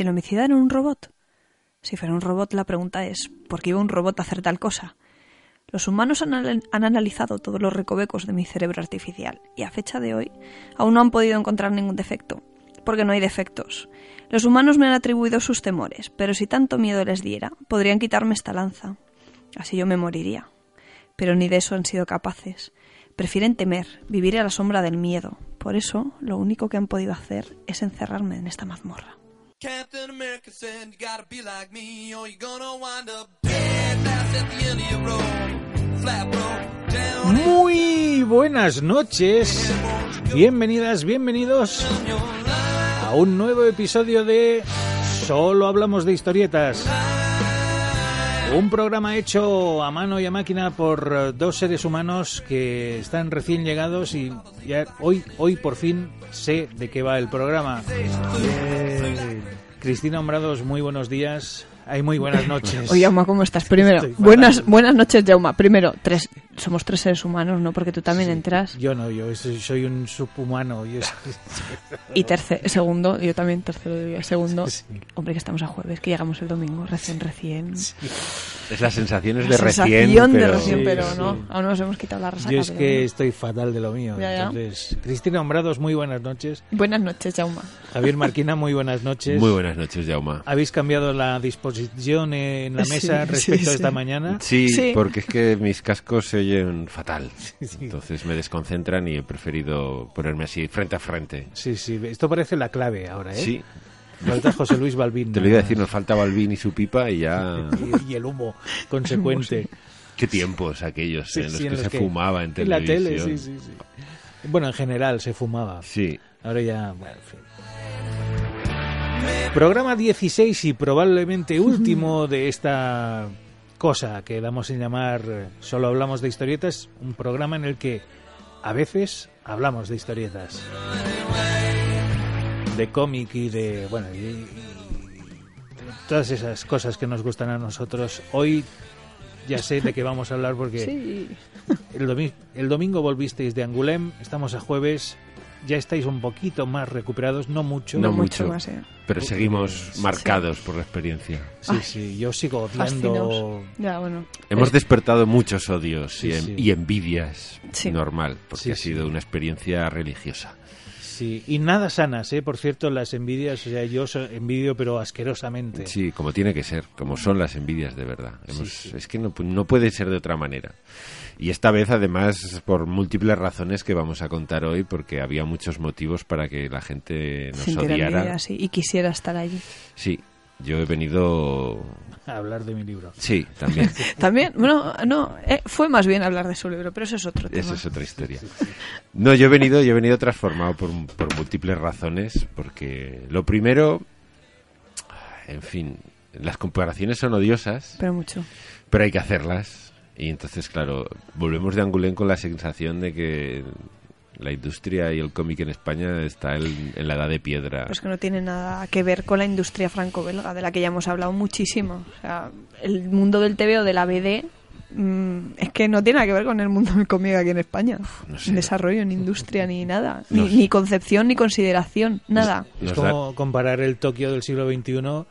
Si el homicida era un robot. Si fuera un robot, la pregunta es, ¿por qué iba un robot a hacer tal cosa? Los humanos han, han, analizado todos los recovecos de mi cerebro artificial y a fecha de hoy aún no han podido encontrar ningún defecto, porque no hay defectos. Los humanos me han atribuido sus temores, pero si tanto miedo les diera, podrían quitarme esta lanza. Así yo me moriría. Pero ni de eso han sido capaces. Prefieren temer, vivir a la sombra del miedo. Por eso, lo único que han podido hacer es encerrarme en esta mazmorra. Captain America said you gotta be like me or you're gonna wind up dead fast at the end of your road. Flat broke down. Muy buenas noches. Bienvenidas, bienvenidos a un nuevo episodio de Solo hablamos de historietas. Un programa hecho a mano y a máquina por dos seres humanos que están recién llegados y ya hoy, hoy por fin sé de qué va el programa. Cristina Hombrados, muy buenos días. Ay, muy buenas noches. Oye, Jauma, ¿cómo estás? Primero, buenas, buenas noches, Jauma. Primero, tres, somos tres seres humanos, ¿no? Porque tú también entras. Yo no, yo soy, un subhumano. y tercer, segundo, yo también tercero día. Segundo, hombre, que estamos a jueves, que llegamos el domingo, recién, recién. Es las sensaciones de recién. pero... de recién, pero no, aún no nos hemos quitado la resaca. Yo es que estoy fatal de lo mío. entonces, Cristina Hombrados, muy buenas noches. Buenas noches, Jauma. Javier Marquina, muy buenas noches. Muy buenas noches, Jauma. ¿Habéis cambiado la disposición en la mesa respecto a esta mañana? Sí, porque es que mis cascos se oyen fatal. Entonces me desconcentran y he preferido ponerme así frente a frente. Sí, sí, esto parece la clave ahora, ¿eh? Sí. Falta José Luis Balbín. Te lo iba a decir, nos falta Balbín y su pipa y ya... y, el humo consecuente. Qué tiempos aquellos en los que se fumaba en televisión. la tele, sí, sí, sí. Bueno, en general se fumaba. Sí. Ahora ya, bueno, en fin. Programa 16 y probablemente último de esta cosa que damos en llamar Solo hablamos de historietas, un programa en el que a veces hablamos de historietas. De cómic y de, bueno, y, todas esas cosas que nos gustan a nosotros. Hoy ya sé de qué vamos a hablar porque el, el domingo volvisteis de Angulem, estamos a jueves, ya estáis un poquito más recuperados, no mucho. No, mucho, más, ¿eh? pero seguimos marcados por la experiencia. Sí, sí, yo sigo odiando. Ya, bueno. Hemos despertado muchos odios y, envidias, normal, porque ha sido una experiencia religiosa. Sí, y nada sanas, ¿eh? Por cierto, las envidias, o sea, yo envidio, pero asquerosamente. Sí, como tiene que ser, como son las envidias de verdad. es que no, no puede ser de otra manera. Y esta vez, además, por múltiples razones que vamos a contar hoy, porque había muchos motivos para que la gente nos odiara. y quisiera estar allí. Sí, yo he venido a hablar de mi libro. Sí, también. también, bueno, no, eh, fue más bien hablar de su libro, pero eso es otro tema. Eso es otra historia. No, yo he venido, yo he venido transformado por, por múltiples razones, porque lo primero, en fin, las comparaciones son odiosas. Pero mucho. Pero hay que hacerlas y entonces, claro, volvemos de Angulén con la sensación de que la industria y el cómic en España está en, la edad de piedra. Pues que no tiene nada que ver con la industria franco-belga, de la que ya hemos hablado muchísimo. O sea, el mundo del TV o de la BD mm, es que no tiene nada que ver con el mundo del cómic aquí en España. no sé. desarrollo, ni industria, ni nada. Ni, concepción, ni consideración, nada. es como comparar el Tokio del siglo XXI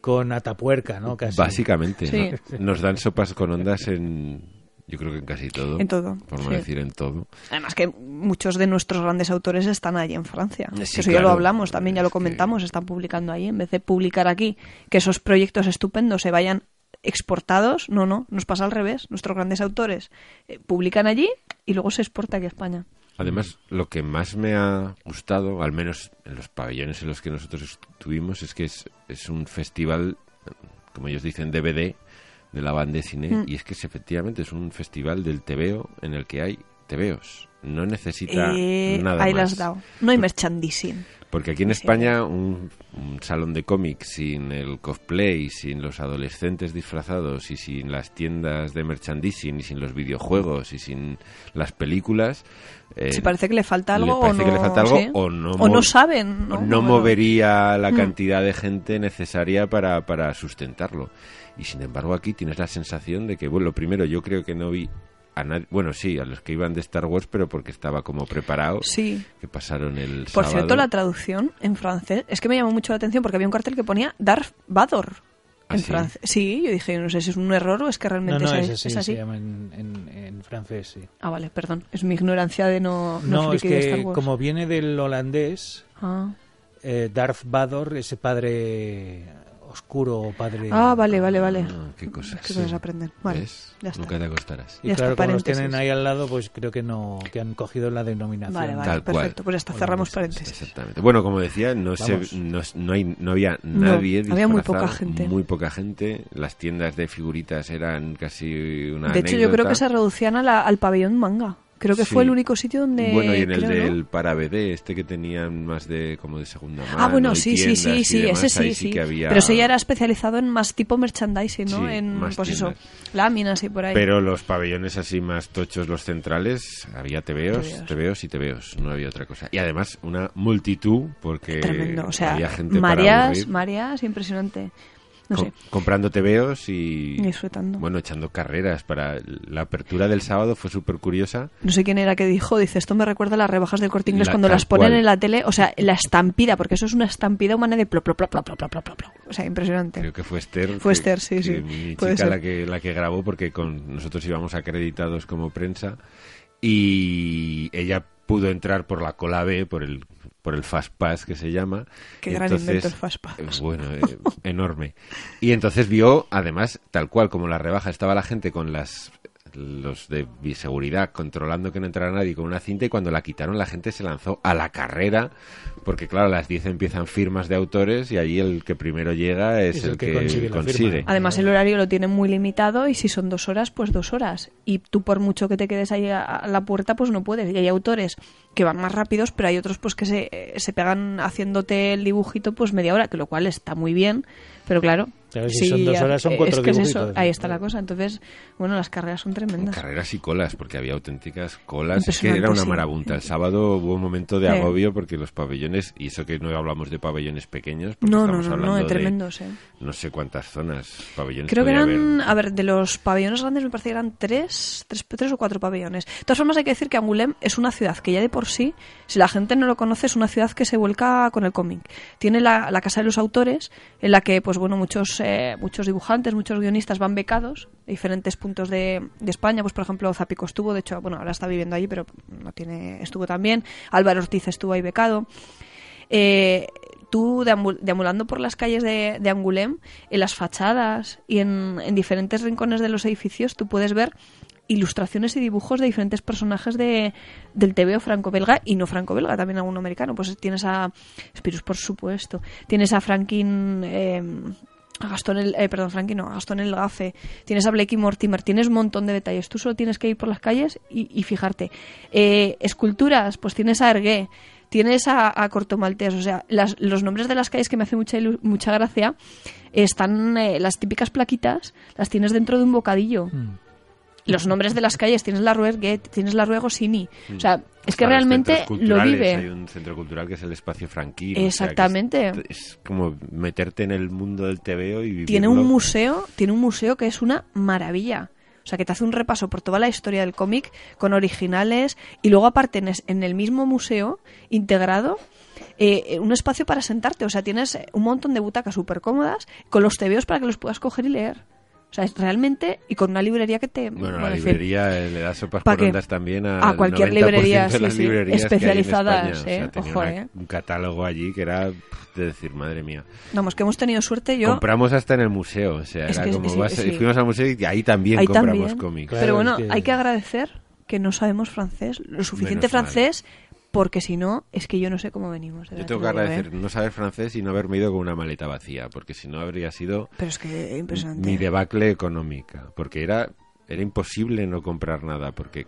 con Atapuerca, ¿no? Básicamente, nos dan sopas con ondas en, yo creo que en casi todo. En todo. Por no decir en todo. Además que muchos de nuestros grandes autores están allí en Francia. eso ya lo hablamos, también ya lo comentamos, están publicando ahí. En vez de publicar aquí, que esos proyectos estupendos se vayan exportados, no, no, nos pasa al revés. Nuestros grandes autores eh, publican allí y luego se exporta aquí a España. Además, lo que más me ha gustado, al menos en los pabellones en los que nosotros estuvimos, es que es, es un festival, como ellos dicen, DVD de la banda de cine, mm. y es que es, efectivamente es un festival del TVO en el que hay TVOs. No necesita eh, nada ahí más. Las dado. No hay merchandising. Porque aquí en. España un, un salón de cómics sin el cosplay, sin los adolescentes disfrazados y sin las tiendas de merchandising y sin los videojuegos y sin las películas... eh, Si parece que le falta algo o no, le falta algo sí. o no, O no mov- saben. No, movería la Mm. cantidad de gente necesaria para, para sustentarlo. Y sin embargo aquí tienes la sensación de que, bueno, lo primero, yo creo que no vi a nadie, bueno, sí, a los que iban de Star Wars, pero porque estaba como preparado, Sí. que pasaron el Por sábado. cierto, la traducción en francés es que me llamó mucho la atención porque había un cartel que ponía Darth Vader ¿Ah, en sí? francés. Sí, yo dije, no sé si es un error o es que No, realmente no, es, es así, es así. se llama en, en- en francés, sí. Ah, vale, perdón. Es mi ignorancia de no, no, No, es friki de Star que Wars. como viene del holandés, Ah. eh, Darth Vader, ese padre oscuro o padre... Ah, vale, vale, vale. Ah, qué cosas. Qué cosas aprenden. Vale, ¿Ves? ya está. Nunca te acostarás. Y Ya claro, está, como los tienen ahí al lado, pues creo que no que han cogido la denominación. Vale, vale, Tal cual. perfecto. Pues ya está, Hola, cerramos pues, paréntesis. Exactamente. Bueno, como decía, no, se, no, no hay, no había No, nadie había muy poca gente. Muy poca gente. Las tiendas de figuritas eran casi una De hecho, yo creo anécdota. que se reducían a la- al pabellón manga. Creo que Sí. fue el único sitio donde... Bueno, y en el creo, ¿no? del para BD, este que tenían más de como de segunda mano. Ah, bueno, sí, sí, sí, sí, demás, ese sí, sí. que había- Pero ese ya era especializado en más tipo merchandising, ¿no? Sí, en, pues eso, láminas y por ahí. Pero los pabellones así más tochos, los centrales, había tebeos, Tebeos. y tebeos, no había otra cosa. Y además una multitud, porque Tremendo, o sea, había gente para Marías, aburrir, Marías, impresionante. No com- sé, comprando tebeos y disfrutando. bueno, echando carreras para la apertura del sábado fue súper curiosa. No sé quién era que dijo, dice, esto me recuerda a las rebajas del corte inglés La- cuando las ponen cual. en la tele, o sea, la estampida, porque eso es una estampida humana de plop, plop, plop, plop, plop, plop, plop. O sea, impresionante. Creo que fue Esther. Fue que- Esther, sí, que sí, Mi puede chica ser. la que, la que grabó porque con nosotros íbamos acreditados como prensa y ella pudo entrar por la cola B, por el por el Fast Pass que se llama. Qué Y gran invento el Fast Pass. eh, Bueno, eh, enorme. Y entonces vio, además, tal cual como la rebaja, estaba la gente con las los de bioseguridad controlando que no entrara nadie con una cinta y cuando la quitaron la gente se lanzó a la carrera porque claro a las 10 empiezan firmas de autores y allí el que primero llega es, Es el, el que que, consigue. Además, el horario lo tienen muy limitado y si son dos horas, pues dos horas. Y tú, por mucho que te quedes ahí a, a la puerta, pues no puedes. Y hay autores que van más rápidos, pero hay otros pues que se, eh, se pegan haciéndote el dibujito pues media hora, que lo cual está muy bien. Pero claro, Claro, si son dos horas, son cuatro es que es eso, ahí está la cosa. Entonces, bueno, las carreras son tremendas. Carreras y colas, porque había auténticas colas. Es que era una sí. marabunta. El sábado hubo un momento de Sí. agobio porque los pabellones, y eso que no hablamos de pabellones pequeños, porque No, no, estamos no, hablando no, de de tremendos, eh. no sé cuántas zonas pabellones. Creo que eran, haber. a ver, de los pabellones grandes me parece que eran tres, tres, tres o cuatro pabellones. De todas formas hay que decir que Angoulême es una ciudad que ya de por sí, si la gente no lo conoce, es una ciudad que se vuelca con el cómic. Tiene la, la Casa de los Autores, en la que, pues bueno, muchos, eh, muchos dibujantes, muchos guionistas van becados de diferentes puntos de, España. Pues por ejemplo, Zapico estuvo, de hecho, bueno, ahora está viviendo allí, pero no tiene, estuvo también. Álvaro Ortiz estuvo ahí becado. Eh, tú deambul- deambulando por las calles de, Angoulême, en las fachadas y en, en diferentes rincones de los edificios, tú puedes ver ilustraciones y dibujos de diferentes personajes de, del TVO franco-belga y no franco-belga, también alguno americano. Pues tienes a Spirus, por supuesto. Tienes a Franklin... eh, a Gastón el, eh, perdón, Frankie no, a Gastón el Gafe, tienes a Blake y Mortimer, tienes un montón de detalles. Tú solo tienes que ir por las calles y, y fijarte. Eh, esculturas, pues tienes a Ergué, tienes a, a o sea, las- los nombres de las calles que me hace mucha, mucha gracia están, eh, las típicas plaquitas, las tienes dentro de un bocadillo. Mm. Los nombres de las calles, tienes la Rue tienes la Rue Goscinny. O sea, es que realmente lo vive. Hay un centro cultural que es el espacio franquino. o sea, que Exactamente. es, es como meterte en el mundo del TVO y vivirlo. tiene un museo, tiene un museo que es una maravilla. O sea, que te hace un repaso por toda la historia del cómic con originales y luego aparte en el mismo museo integrado eh, un espacio para sentarte. O sea, tienes un montón de butacas súper cómodas con los tebeos para que los puedas coger y leer. O sea, es realmente y con una librería que te Bueno, la librería eh, le da sopas ¿Pa por también a, A cualquier al 90% librería, de las sí, sí, librerías que hay en especializadas, España. O sea, ¿eh? tenía Ojo, una- ¿eh? un catálogo allí que era de decir, madre mía. Vamos, que hemos tenido suerte yo. Compramos hasta en el museo, o sea, Es era que- como sí, vas- sí. fuimos al museo y ahí también Ahí compramos también. cómics. Claro, Pero bueno, que- hay que agradecer que no sabemos francés, lo suficiente Menos mal. Porque si no, es que yo no sé cómo venimos. de Yo tengo te que ¿eh? agradecer no saber francés y no haberme ido con una maleta vacía, porque si no habría sido Pero es que impresionante. mi debacle económica, porque era era imposible no comprar nada, porque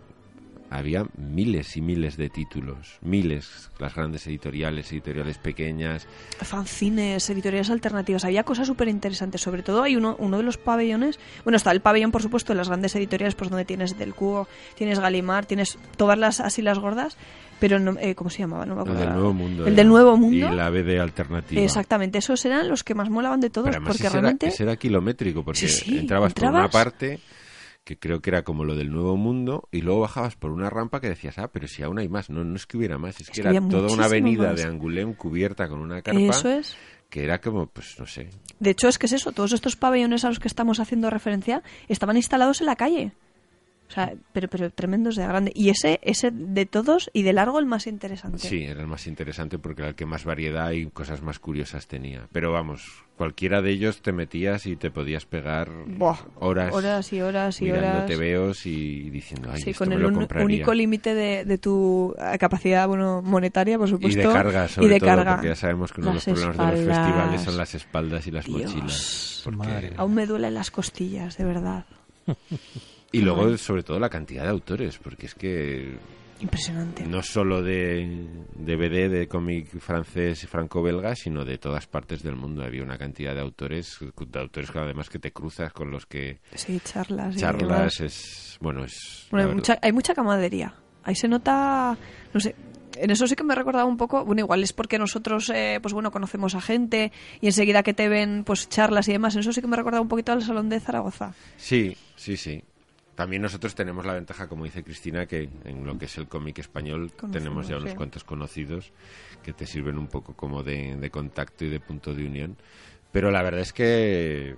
había miles y miles de títulos, miles, las grandes editoriales, editoriales pequeñas. Fanzines, editoriales alternativas, había cosas súper interesantes. Sobre todo hay uno, uno de los pabellones, bueno, está el pabellón, por supuesto, de las grandes editoriales, pues donde tienes Del Cubo, tienes Galimar, tienes todas las así las gordas, pero no, eh, ¿cómo se llamaba? No me El acuerdo. del Nuevo Mundo. El era. del Nuevo Mundo. Y la BD alternativa. Exactamente, esos eran los que más molaban de todos, porque ese, realmente... era, ese era kilométrico, porque Sí, sí, entrabas, por una parte que creo que era como lo del Nuevo Mundo, y luego bajabas por una rampa que decías, ah, pero si aún hay más. No, no es que hubiera más, es, Es que que era toda una avenida más. de Angoulême cubierta con una carpa Eso es. que era como, pues no sé, De hecho, es que es eso, todos estos pabellones a los que estamos haciendo referencia estaban instalados en la calle. O sea, pero, pero tremendos de grande. Y ese, ese de todos y de largo el más interesante. Sí, era el más interesante porque era el que más variedad y cosas más curiosas tenía. Pero vamos, cualquiera de ellos te metías y te podías pegar Buah, horas, horas y horas y mirando horas. tebeos y diciendo, ay, Sí, esto con me el lo un- único límite de, de tu eh, capacidad bueno, monetaria, por y supuesto. de carga, sobre y de todo, carga. porque ya sabemos que uno de los problemas de los festivales son las espaldas y las Dios. mochilas. porque- Madre. Aún me duelen las costillas, de verdad. Y luego, sobre todo, la cantidad de autores, porque es que Impresionante. no solo de DVD, de cómic francés y franco-belga, sino de todas partes del mundo. Había una cantidad de autores, de autores que además que te cruzas con los que Sí, charlas. charlas, es... Bueno, es... Bueno, hay, mucha, hay mucha camaradería. Ahí se nota, no sé, en eso sí que me ha recordado un poco, bueno, igual es porque nosotros, eh, pues bueno, conocemos a gente y enseguida que te ven, pues charlas y demás, en eso sí que me ha recordado un poquito al Salón de Zaragoza. Sí, sí, sí. También nosotros tenemos la ventaja, como dice Cristina, que en lo que es el cómic español tenemos ya unos sí. cuantos conocidos que te sirven un poco como de, de contacto y de punto de unión. Pero la verdad es que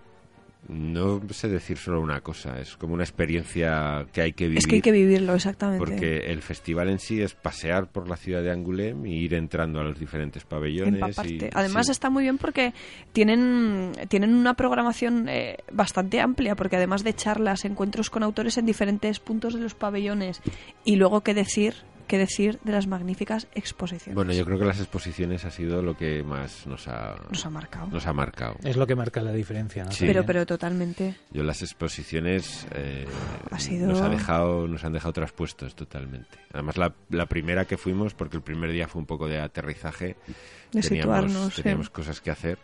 no sé decir solo una cosa, es como una experiencia que hay que vivir. Es que hay que vivirlo, exactamente. Porque el festival en sí es pasear por la ciudad de Angoulême y ir entrando a los diferentes pabellones. Y- Además sí. está muy bien porque tienen, tienen una programación eh, bastante amplia, porque además de charlas, encuentros con autores en diferentes puntos de los pabellones y luego qué decir, qué decir de las magníficas exposiciones. Bueno, yo creo que las exposiciones ha sido lo que más nos ha, Nos ha marcado. nos ha marcado. Es lo que marca la diferencia, ¿no? Sí. Pero, pero totalmente. Yo las exposiciones eh, Ha sido- nos ha dejado nos han dejado traspuestos totalmente. Además la, la primera que fuimos porque el primer día fue un poco de aterrizaje, De teníamos, situarnos, sí. teníamos cosas que hacer,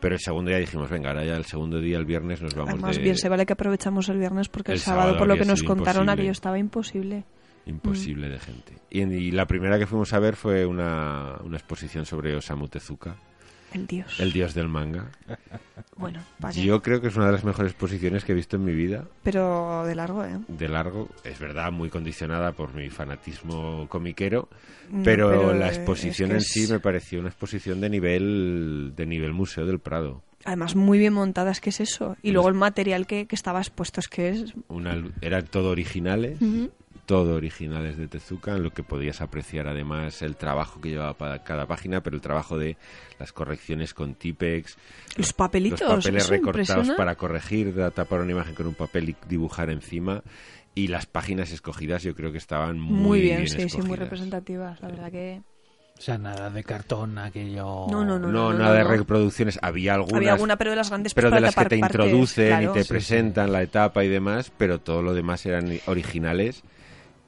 pero el segundo día dijimos venga ahora ya el segundo día el viernes nos vamos Además, de bien se vale que aprovechamos el viernes porque el, El sábado, sábado por lo que nos contaron, imposible. aquello estaba imposible. Imposible de gente. Y, y la primera que fuimos a ver fue una, una exposición sobre Osamu Tezuka, El dios. el dios del manga. Bueno, vaya. Yo creo que es una de las mejores exposiciones que he visto en mi vida. Pero de largo, ¿eh? de largo, es verdad, muy condicionada por mi fanatismo comiquero, No, pero, pero, la eh, exposición es que en sí es- me pareció una exposición de nivel de nivel Museo del Prado. Además, muy bien montada, es que es eso. Y luego el material que, que estaba expuesto, es que es... Una, eran todo originales, todo originales de Tezuka, en lo que podías apreciar además el trabajo que llevaba para cada página, pero el trabajo de las correcciones con Tipex, Los papelitos. los papeles recortados para corregir, de tapar una imagen con un papel y dibujar encima. Y las páginas escogidas yo creo que estaban muy, Muy bien, sí, sí, muy representativas. La verdad que... O sea, nada de cartón, aquello... No, no, No, no, nada de no. reproducciones. Había algunas, Había alguna, pero de las grandes pero pues, de para las que te partes, introducen claro. y te Sí, presentan la etapa y demás, pero todo lo demás eran originales.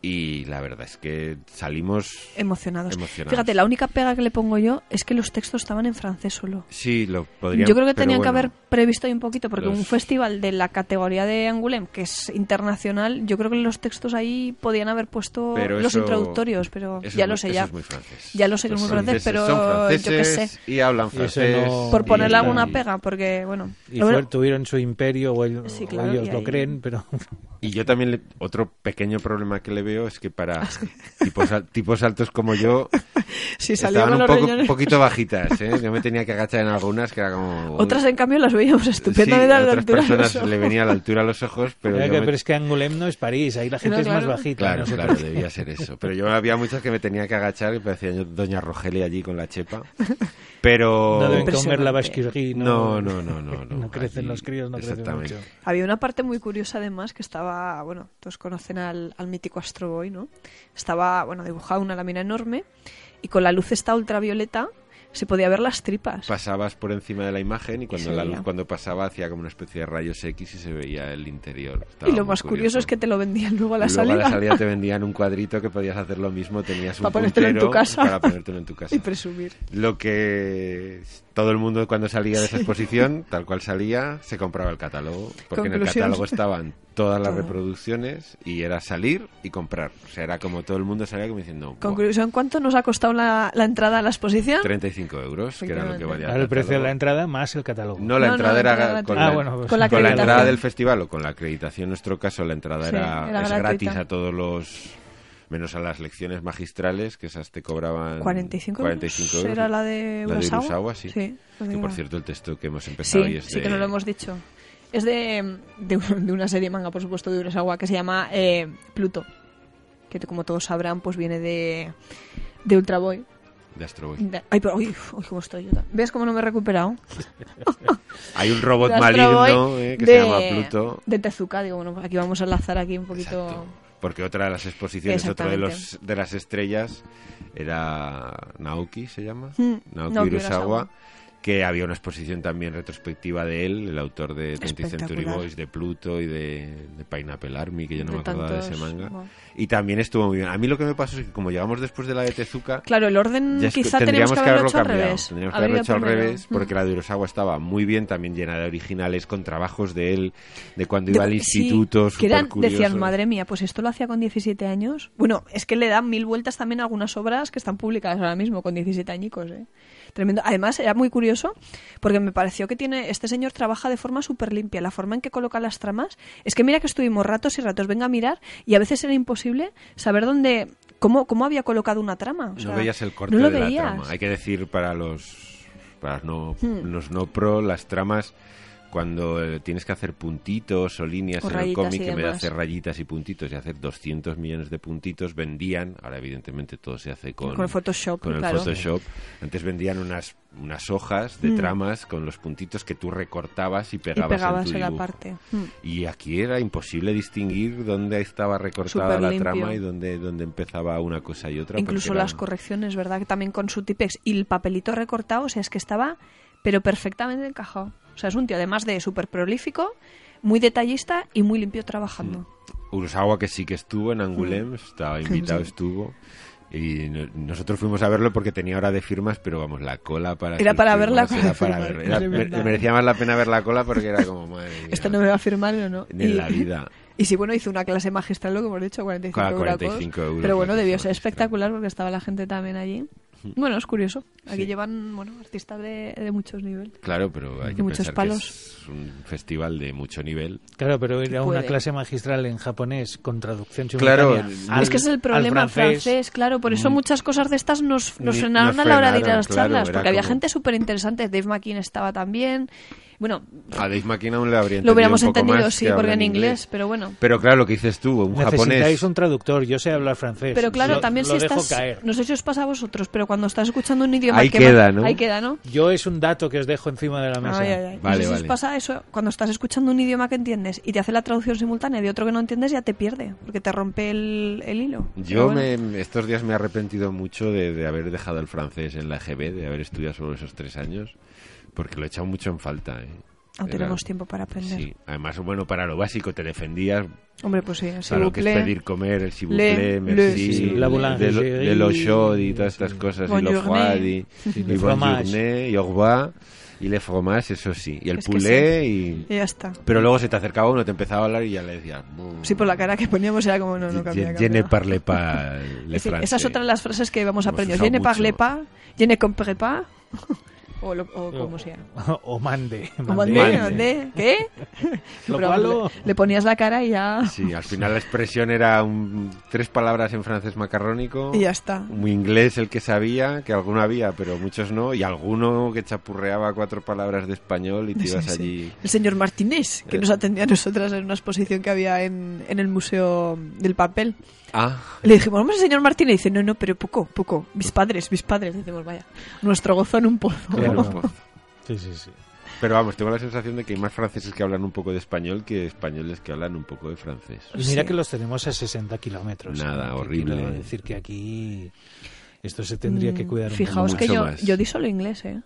Y la verdad es que salimos Emocionados. Emocionados. Fíjate, la única pega que le pongo yo es que los textos estaban en francés solo. Sí, lo podrían. Yo creo que tenían que bueno, haber previsto ahí un poquito, porque los- un festival de la categoría de Angoulême, que es internacional, yo creo que los textos ahí podían haber puesto pero los eso- introductorios, pero ya lo sé ya. es muy francés. Ya lo sé que es muy francés, pero son yo qué sé. Y hablan Y francés. no- Por Y ponerle alguna pega, porque bueno. Y Lo- tuvieron su imperio, o, el- Sí, o claro, ellos y lo ahí- creen, pero... Y yo también, le- otro pequeño problema que le veo es que para tipos, al- tipos altos como yo, si estaban un poco, poquito bajitas. ¿eh? Yo me tenía que agachar en algunas que era como... Otras, en cambio, las veíamos estupendamente Sí, a la otras altura los personas le venía a la altura a los ojos, pero yo que- me- pero es que Angoulême no es París, ahí la gente No, es más claro. bajita. Claro, no sé claro, debía ser eso. Pero yo había muchas que me tenía que agachar y parecía yo Doña Rogelia allí con la chepa. Pero... No deben comer la basquirri, No, no, no, no. No, No crecen Allí- los críos, no crecen Exactamente. mucho. Había una parte muy curiosa además que estaba, bueno, todos conocen al, al mítico Astro Boy, ¿no? Estaba, bueno, dibujada una lámina enorme y con la luz esta ultravioleta Se podía ver las tripas. pasabas por encima de la imagen y cuando la luz cuando pasaba hacía como una especie de rayos X y se veía el interior. Estaba Y lo más curioso es que te lo vendían luego a la luego salida. a la salida te vendían un cuadrito que podías hacer lo mismo, tenías un ponértelo en tu casa. para ponértelo en tu casa. y presumir. Lo que todo el mundo cuando salía de esa exposición, tal cual salía, se compraba el catálogo, porque en el catálogo estaban todas las reproducciones y era salir y comprar. O sea, era como todo el mundo salía como diciendo, "Buah, Conclusión, ¿cuánto nos ha costado la, la entrada a la exposición? 35 euros, que era lo que valía Ahora el precio de la entrada más el catálogo. No, la No, no, entrada la era entrada con, gratuita. Ah, la, bueno, pues Con la con la entrada del festival o con la acreditación en nuestro caso, la entrada Sí, era, era es gratis a todos los menos a las lecciones magistrales, que esas te cobraban 45, 45 euros. ¿Era la de La de Urasawa? Urasawa, sí. Sí, Que por cierto, el texto que hemos empezado Sí, hoy es sí de... que no lo hemos dicho. Es de, de, un- de una serie manga, por supuesto, de Urasawa, que se llama eh, Pluto. Que como todos sabrán, pues viene de, de Ultra Boy. de Astro Boy. De- ay, pero, uy, uy, cómo estoy yo. ¿Ves cómo no me he recuperado? Hay un robot maligno eh, que se llama Pluto. De Tezuka, digo, bueno, aquí vamos a enlazar aquí un poquito... Exacto. Porque otra de las exposiciones, otro de, los, de las estrellas era Naoki, se llama. Mm, Naoki Naoki Urasawa. Urasawa. Que había una exposición también retrospectiva de él, el autor de 20th Century. Boys, de Pluto y de, de Pineapple Army, que yo no De me acordaba de ese manga. Y también estuvo muy bien. A mí lo que me pasó es que como llegamos después de la de Tezuka, Claro, el orden ya quizá tendríamos que haberlo hecho al cambiado. revés. Tendríamos que Haber haberlo hecho al revés, porque Mm. la de Urasawa estaba muy bien, también llena de originales, con trabajos de él, de cuando De- iba al sí, instituto, que eran, decían, madre mía, pues esto lo hacía con 17 años. Bueno, es que le dan mil vueltas también a algunas obras que están publicadas ahora mismo con 17 añicos, ¿eh? Tremendo. Además, era muy curioso porque me pareció que tiene este señor trabaja de forma súper limpia. La forma en que coloca las tramas. Es que mira que estuvimos ratos y ratos, venga a mirar, y a veces era imposible saber dónde. cómo, cómo había colocado una trama. O sea, no veías el corte no lo de la trama. Hay que decir para los para los no, Hmm. los no pro las tramas cuando eh, tienes que hacer puntitos o líneas O en el cómic en vez de hacer rayitas y puntitos y hacer 200 millones de puntitos vendían ahora evidentemente todo se hace con, Con el Photoshop, con el claro. Photoshop antes vendían unas unas hojas de Mm. tramas con los puntitos que tú recortabas y Y pegabas, pegabas en tu en la parte. Mm. Y aquí era imposible distinguir dónde estaba recortada la limpio. trama y dónde, dónde empezaba una cosa y otra. Incluso era- las correcciones, ¿verdad? Que también con su tipex y el papelito recortado, o sea, es que estaba, pero perfectamente encajado. O sea, es un tío, además de súper prolífico, muy detallista y muy limpio trabajando. Urasawa que sí que estuvo en Angulem, estaba invitado, Mm. Sí. estuvo. Y no- nosotros fuimos a verlo porque tenía hora de firmas, pero vamos, la cola para... Era para ver la cola era para ver. Era- me- merecía más la pena ver la cola porque era como, madre mía, Esto no me va a firmar o no. ni en la vida. Y sí, bueno, hizo una clase magistral, lo que hemos dicho, 45, Claro, euracos. 45 euros, Pero bueno, debió ser espectacular porque estaba la gente también allí. Bueno, es curioso. Aquí Sí. llevan, bueno, artistas de, de muchos niveles. Claro, pero hay que muchos pensar palos. que es un festival de mucho nivel. Claro, pero era una Puede. clase magistral en japonés con traducción Claro, simultánea. el- al- es que es el problema, francés. claro. Por eso Mm. muchas cosas de estas nos, nos Ni- frenaron nos a la hora de ir a las claro, charlas. Porque había gente súper interesante. Dave McKean estaba también. Bueno, A Dave McKean aún le habría lo hubiéramos un poco entendido, más sí, que porque en inglés, pero bueno. Pero claro, lo que dices tú, un Necesitáis japonés... un traductor, yo sé hablar francés. Pero claro, Lo- también lo si dejo estás... caer. No sé si os pasa a vosotros, pero cuando estás escuchando un idioma... Ahí que queda, ¿no? Ahí queda, ¿no? Yo es un dato que os dejo encima de la mesa. Ay, ay, ay. Vale, no sé si os vale. pasa eso, cuando estás escuchando un idioma que entiendes y te hace la traducción simultánea de otro que no entiendes, ya te pierde, porque te rompe el, el hilo. Yo bueno. me, estos días me he arrepentido mucho de, de haber dejado el francés en la EGB, de haber estudiado solo esos tres años, porque lo he echado mucho en falta. ¿eh? Aún Era- tenemos tiempo para aprender. Sí, además, bueno, para lo básico te defendías, Hombre, pues sí, para lo que es pedir comer, el le- merci, Sí, la de, lo- de lo chaud y todas estas sí. cosas, y Bonne lo froid, y, Sí, y journée, y au revoir, y le fromage, eso sí, y el Es poulet, y... Y ya está. Pero luego se te acercaba uno, te empezaba a hablar y ya le decías... Sí, por la cara que poníamos era como, no, no cambia. Je ne parle pas le Sí, français. esa es otra de las frases que vamos a Hemos aprender. usado Je ne parle pas, je ne comprends pas, o, lo- o como sea. o mande. O mande. mande, mande, ¿Qué? Lo Pero cual vamos, lo- le, le ponías la cara y ya, Sí, al final la expresión era un- tres palabras en francés macarrónico. y ya está. Muy inglés el que sabía, que alguno había, pero muchos no. Y alguno que chapurreaba cuatro palabras de español y te Sí, ibas sí. allí. El señor Martínez, que Eh. nos atendía a nosotras en una exposición que había en, en el Museo del Papel. Ah, le dijimos, vamos, señor Martínez. Y dice, no, no, pero poco, poco. Mis padres, mis padres. Decimos, vaya, nuestro gozo en un pozo. Claro. pues, Sí, sí, sí. pero vamos, tengo la sensación de que hay más franceses que hablan un poco de español que españoles que hablan un poco de francés. Y mira Sí. que los tenemos a 60 kilómetros. Nada, horrible. Quiero decir que aquí Esto se tendría que Mm, cuidar un Fijaos poco que Mucho yo, más. yo di solo inglés, ¿eh?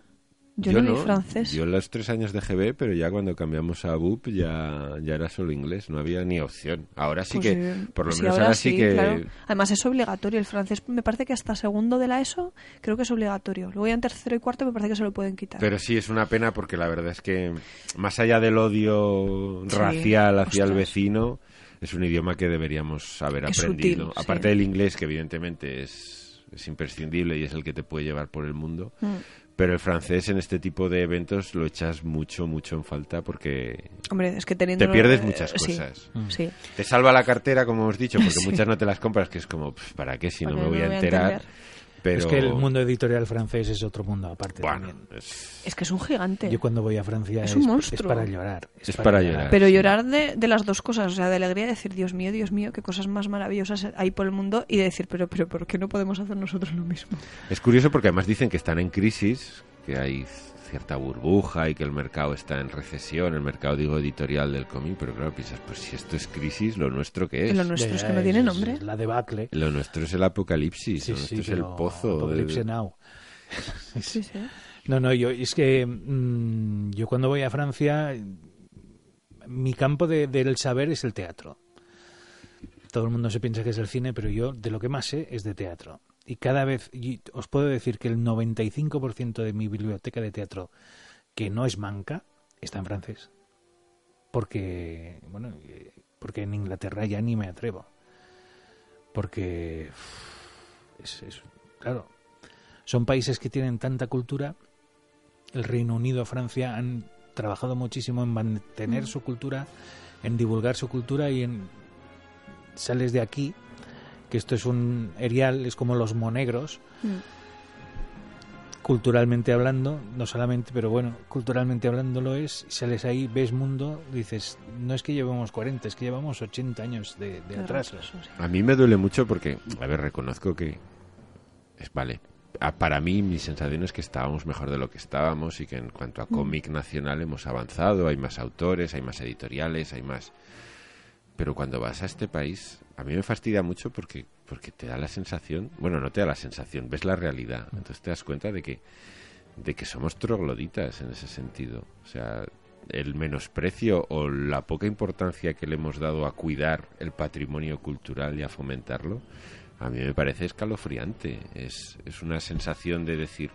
Yo, no, francés. Yo los tres años de GB, pero ya cuando cambiamos a BUP ya, ya era solo inglés, no había ni opción. Ahora sí Pues que, sí, por lo sí, menos ahora, sí que... claro. Además es obligatorio el francés. Me parece que hasta segundo de la ESO creo que es obligatorio. Luego ya en tercero y cuarto me parece que se lo pueden quitar. Pero sí, es una pena porque la verdad es que, más allá del odio racial hacia el vecino, es un idioma que deberíamos haber Es aprendido. sutil, sí. Aparte del inglés, que evidentemente es, es imprescindible y es el que te puede llevar por el mundo. Mm. Pero el francés en este tipo de eventos lo echas mucho, mucho en falta porque Hombre, es que teniendo... te pierdes eh, muchas sí, cosas. Sí. Te salva la cartera, como hemos dicho, porque Sí. muchas no te las compras, que es como, "Pf, ¿para qué si no me voy a enterar? Pero, Es que el mundo editorial francés es otro mundo aparte bueno, también. es- Es que es un gigante. Yo cuando voy a Francia Es es, un es monstruo. para llorar. Es para llorar. Pero llorar de, de las dos cosas, o sea, de alegría de decir, Dios mío, Dios mío, qué cosas más maravillosas hay por el mundo, y de decir, pero, pero, ¿por qué no podemos hacer nosotros lo mismo? Es curioso porque además dicen que están en crisis, que hay cierta burbuja y que el mercado está en recesión, el mercado, digo, editorial del cómic, pero claro, piensas, pues si esto es crisis, ¿lo nuestro qué es? Lo nuestro es que no es- tiene es nombre. La debacle. Lo nuestro es el apocalipsis, Sí, lo sí, nuestro es el pozo. Apocalypse del- Now. Sí, sí. No, no, yo es que mm, yo cuando voy a Francia, mi campo de- del saber es el teatro. Todo el mundo se piensa que es el cine, pero yo de lo que más sé es de teatro. Y cada vez, y os puedo decir que el 95% de mi biblioteca de teatro, que no es manca, está en francés. Porque, bueno, eh, porque en Inglaterra ya ni me atrevo. Porque, es, es- claro, son países que tienen tanta cultura. El Reino Unido, Francia han trabajado muchísimo en mantener su cultura, en divulgar su cultura y en sales de aquí, que esto es un erial, es como los monegros, Mm. culturalmente hablando, no solamente, pero bueno, culturalmente hablando lo es, sales ahí, ves mundo, dices, no es que llevamos 40, es que llevamos 80 años de, de atraso. A mí me duele mucho porque, a ver, reconozco que es vale. a- para mí mi sensación es que estábamos mejor de lo que estábamos y que en cuanto a cómic nacional hemos avanzado, hay más autores, hay más editoriales, hay más... Pero cuando vas a este país, a mí me fastidia mucho porque, porque te da la sensación, bueno, no te da la sensación, ves la realidad, entonces te das cuenta de que, de que somos trogloditas en ese sentido. O sea, el menosprecio o la poca importancia que le hemos dado a cuidar el patrimonio cultural y a fomentarlo, a mí me parece escalofriante. Es, es una sensación de decir,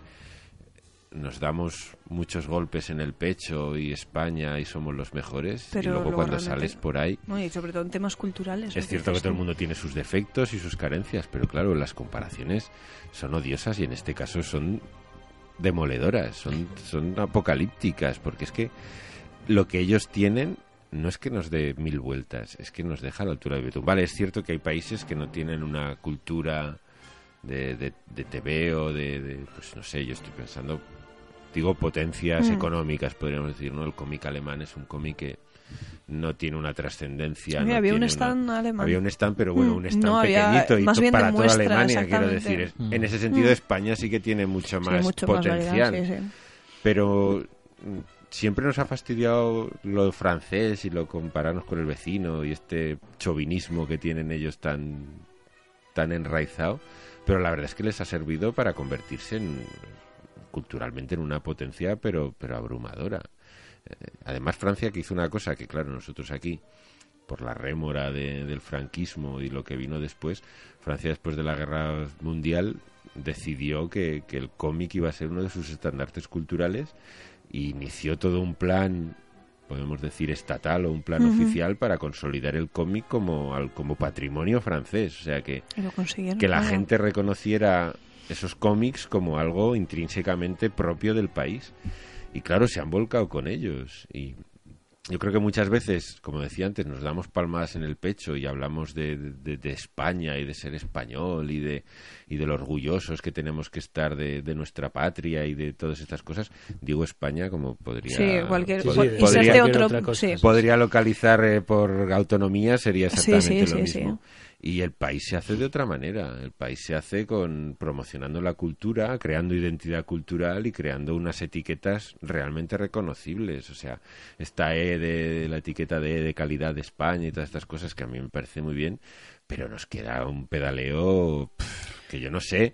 nos damos muchos golpes en el pecho y España y somos los mejores, Pero y luego, luego cuando sales por ahí... No, y sobre todo en temas culturales. Es cierto que todo el mundo tiene sus defectos y sus carencias, pero claro, las comparaciones son odiosas y en este caso son demoledoras, son, son apocalípticas, porque es que lo que ellos tienen no es que nos dé mil vueltas, es que nos deja a la altura de Betún. Vale, es cierto que hay países que no tienen una cultura de, de, de TV o de, de, pues no sé, yo estoy pensando, digo, potencias Mm. económicas, podríamos decir, ¿no? El cómic alemán es un cómic que no tiene una trascendencia. No había un stand una- alemán. Había un stand, pero bueno, Mm, un stand no, había- pequeñito y to- para toda Alemania, quiero decir. Mm. En ese sentido, Mm. España sí que tiene mucho Sí, más potencial. variedad, sí, sí. Pero siempre nos ha fastidiado lo francés y lo compararnos con el vecino y este chauvinismo que tienen ellos tan, tan enraizado. Pero la verdad es que les ha servido para convertirse en, culturalmente en una potencia, pero, pero abrumadora. Eh, Además, Francia que hizo una cosa que, claro, nosotros aquí, por la rémora de- del franquismo y lo que vino después, Francia después de la guerra mundial decidió que, que el cómic iba a ser uno de sus estandartes culturales e inició todo un plan podemos decir estatal o un plan oficial para consolidar el cómic como al- como patrimonio francés o sea que que la claro. gente reconociera esos cómics como algo intrínsecamente propio del país. Y claro, se han volcado con ellos. Y yo creo que muchas veces, como decía antes, nos damos palmadas en el pecho y hablamos de, de- de España y de ser español y de, y de lo orgullosos que tenemos que estar de, de nuestra patria y de todas estas cosas. Digo España como podría... Sí, cualquier. Sí, sí, cual- de y cualquier ser de otra otro. cosa. sí. podría localizar eh, por autonomía sería exactamente sí, lo sí, mismo. Y el país se hace de otra manera. El país se hace con promocionando la cultura, creando identidad cultural y creando unas etiquetas realmente reconocibles. O sea, esta E de la etiqueta de E de calidad de España y todas estas cosas que a mí me parece muy bien, pero nos queda un pedaleo que yo no sé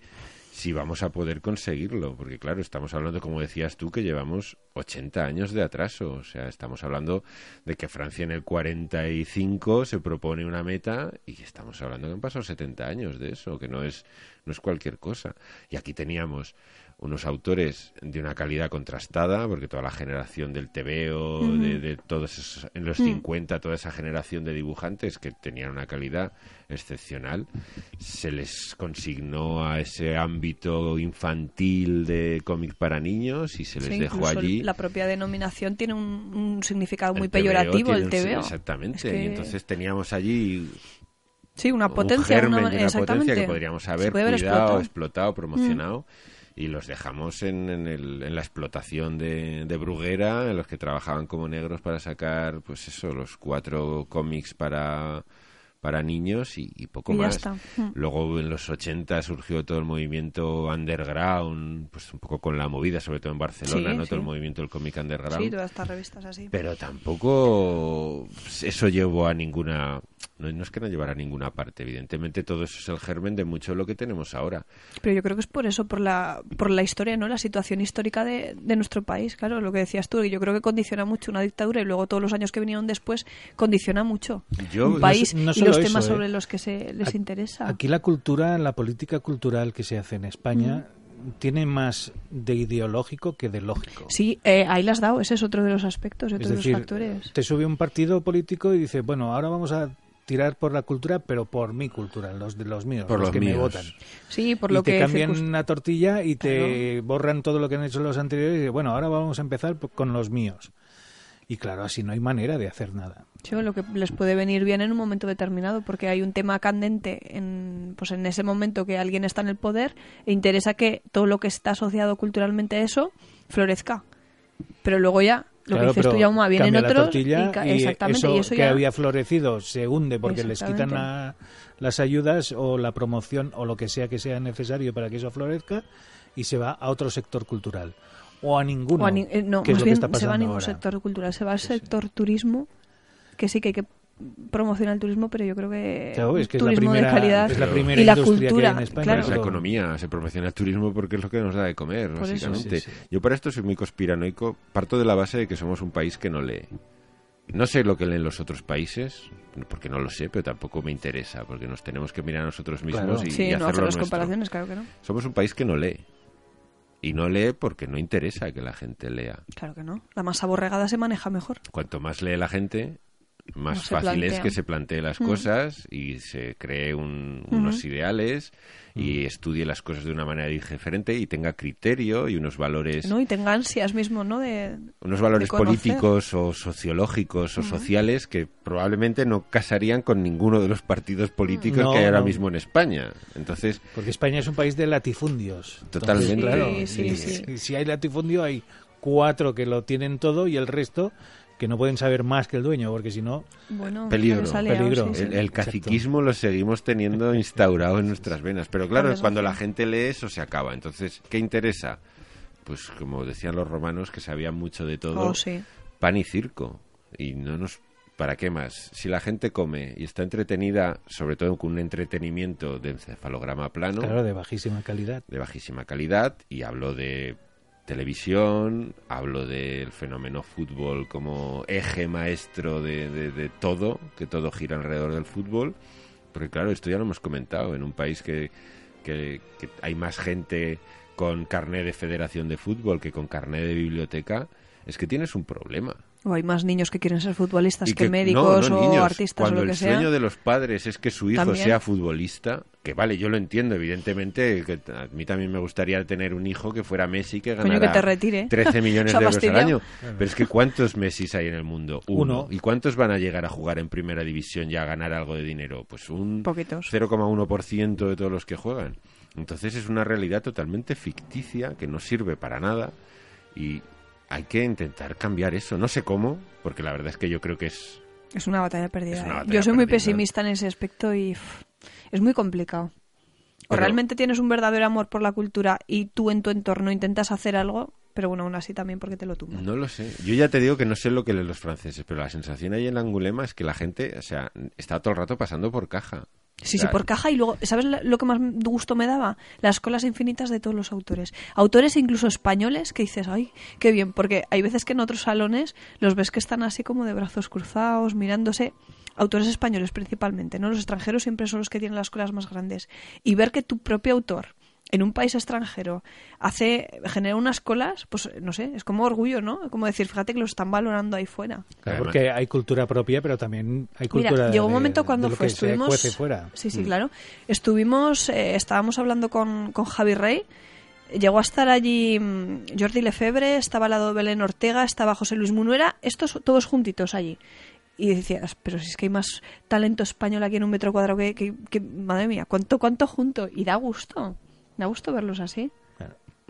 si vamos a poder conseguirlo, porque claro, estamos hablando, como decías tú, que llevamos 80 años de atraso, o sea, estamos hablando de que Francia en el 45 se propone una meta y estamos hablando que han pasado 70 años de eso, que no es no es cualquier cosa. Y aquí teníamos unos autores de una calidad contrastada, porque toda la generación del TVO, de, de, todos esos, en los 50, toda esa generación de dibujantes que tenían una calidad excepcional, se les consignó a ese ámbito infantil de cómic para niños y se les Sí, dejó allí. La propia denominación tiene un, un significado muy TVO peyorativo, el un- TVO. Exactamente. Es que- Y entonces teníamos allí Sí, una un potencia. germen una, potencia que podríamos haber cuidado, explotado. Mm. explotado, promocionado. Y los dejamos en, en, el- en la explotación de, de Bruguera, en los que trabajaban como negros para sacar, pues eso, los cuatro cómics para, para niños y, y poco Y más. está. Mm. Luego en los 80 surgió todo el movimiento underground, pues un poco con la movida, sobre todo en Barcelona, Sí, ¿no? sí. Todo el movimiento del cómic underground. Sí, todas estas revistas así. Pero tampoco eso llevó a ninguna... No, no es que no llevara a ninguna parte, evidentemente todo eso es el germen de mucho de lo que tenemos ahora. Pero yo creo que es por eso, por la, por la historia, ¿no? La situación histórica de, de nuestro país, claro, lo que decías tú, yo creo que condiciona mucho una dictadura y luego todos los años que vinieron después condiciona mucho Yo- un país no y los eso, temas ¿eh? sobre los que se les Aquí- interesa. Aquí la cultura, la política cultural que se hace en España tiene más de ideológico que de lógico. Sí, eh, ahí las has dado, ese es otro de los aspectos, otro es de los factores. te sube un partido político y dice, bueno, ahora vamos a tirar por la cultura, pero por mi cultura, los de los míos, Por los, los que me votan. Sí, por y lo te que cambian circun- una tortilla y te borran todo lo que han hecho los anteriores y bueno, ahora vamos a empezar con los míos. Y claro, así no hay manera de hacer nada. Sí, lo que les puede venir bien en un momento determinado, porque hay un tema candente en, pues en ese momento que alguien está en el poder e interesa que todo lo que está asociado culturalmente a eso florezca. Pero luego ya, lo Claro, que dices tú, Jauma, vienen otros tortilla y, exactamente, eso, y eso que ya... había florecido se hunde porque les quitan la- las ayudas o la promoción o lo que sea que sea necesario para que eso florezca y se va a otro sector cultural. O a ninguno o a ni- eh, no, que es más lo que se va a ningún ahora. sector cultural, se va al sector turismo, que sí que hay que promocionar el turismo, pero yo creo que, Claro, es que es la turismo primera- de calidad es la primera y la industria que hay cultura, en España. claro. Es la economía, se promociona el turismo porque es lo que nos da de comer, Por eso. básicamente. Sí, sí. Yo para esto soy muy conspiranoico, parto de la base de que somos un país que no lee. No sé lo que leen los otros países, porque no lo sé, pero tampoco me interesa, porque nos tenemos que mirar a nosotros mismos Claro. y, Sí, y no hacer las comparaciones, claro que no. Somos un país que no lee. Y no lee porque no interesa que la gente lea. Claro que no. La masa borregada se maneja mejor. Cuanto más lee la gente, más No fácil es que se plantee las Mm. cosas y se cree un- unos ideales y estudie las cosas de una manera diferente y tenga criterio y unos valores ¿no? Y tenga ansias mismo, ¿no? De, unos valores de políticos o sociológicos o sociales que probablemente no casarían con ninguno de los partidos políticos No, que hay ahora no. mismo en España. Entonces, Porque España es un país de latifundios. Totalmente. Entonces, claro, Sí, sí, y- sí. y Si hay latifundio, hay cuatro que lo tienen todo y el resto que no pueden saber más que el dueño, porque si no, bueno, Peligro. Peligro. sí, sí. el, el caciquismo lo seguimos teniendo instaurado en nuestras venas. Pero claro, eso cuando la gente lee eso se acaba. Entonces, ¿qué interesa? Pues como decían los romanos, que sabían mucho de todo, Oh, sí. pan y circo. Y no nos... ¿Para qué más? Si la gente come y está entretenida, sobre todo con un entretenimiento de encefalograma plano, claro, de bajísima calidad. de bajísima calidad, y hablo de televisión, hablo del fenómeno fútbol como eje maestro de, de- de todo, que todo gira alrededor del fútbol, porque claro, esto ya lo hemos comentado, en un país que, que- que hay más gente con carné de federación de fútbol que con carné de biblioteca, es que tienes un problema. O hay más niños que quieren ser futbolistas que, médicos no, o niños. artistas Cuando o lo que el sea. sueño de los padres es que su hijo También. sea futbolista, que vale, yo lo entiendo, evidentemente, que a mí también me gustaría tener un hijo que fuera Messi que Coño, ganara que te retire. 13 millones de euros al año. Pero es que ¿cuántos Messis hay en el mundo? Uno. ¿Y cuántos van a llegar a jugar en primera división y a ganar algo de dinero? Pues un Poquitos. 0,1% de todos los que juegan. Entonces es una realidad totalmente ficticia que no sirve para nada y hay que intentar cambiar eso. No sé cómo, porque la verdad es que yo creo que es Es una batalla perdida. Una ¿eh? batalla Yo soy muy pesimista en ese aspecto y es muy complicado. O Pero- realmente tienes un verdadero amor por la cultura y tú en tu entorno intentas hacer algo, pero bueno, aún así también porque te lo tumban. No lo sé. Yo ya te digo que no sé lo que leen los franceses, pero la sensación ahí en Angulema es que la gente, o sea, está todo el rato pasando por caja. Sí, sí, por caja y luego, ¿sabes lo que más gusto me daba? Las colas infinitas de todos los autores. Autores incluso españoles que dices, ay, qué bien, porque hay veces que en otros salones los ves que están así como de brazos cruzados, mirándose. Autores españoles principalmente, ¿no? Los extranjeros siempre son los que tienen las colas más grandes. Y ver que tu propio autor en un país extranjero hace genera unas colas, pues no sé, es como orgullo, ¿no? Como decir, fíjate que lo están valorando ahí fuera. Claro, porque hay cultura propia, pero también hay cultura Mira, llegó un momento de cuando lo fue, estuvimos... fuera. Sí, sí, claro. Estuvimos, eh, estábamos hablando con, con Javi Rey. Llegó a estar allí mm, Jordi Lefebvre, estaba al lado de Belén Ortega, estaba José Luis Munuera, estos todos juntitos allí. Y decías, pero si es que hay más talento español aquí en un metro cuadrado que, que- que- madre mía, ¿cuánto, cuánto junto? Y da gusto, da gusto verlos así.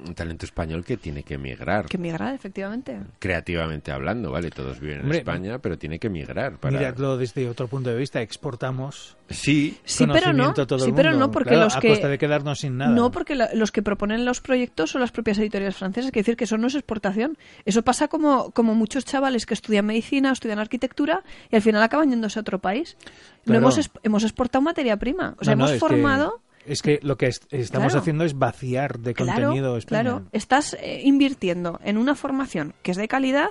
Un talento español que tiene que emigrar. Que migrar, efectivamente. Creativamente hablando, ¿vale? Todos viven Hombre, en España, pero tiene que emigrar. Para... Miradlo desde otro punto de vista, exportamos Sí, Sí, pero no, a todo sí, el pero mundo. no, porque Claro, los a que... costa de quedarnos sin nada. No, porque la- los que proponen los proyectos son las propias editoriales francesas, que decir que eso no es exportación. Eso pasa como, como muchos chavales que estudian medicina estudian arquitectura y al final acaban yéndose a otro país. No Claro. hemos, es- hemos exportado materia prima. O sea, No, no, hemos que- formado... es que lo que est- estamos Claro. haciendo es vaciar de Claro, contenido español. claro. Estás eh, invirtiendo en una formación que es de calidad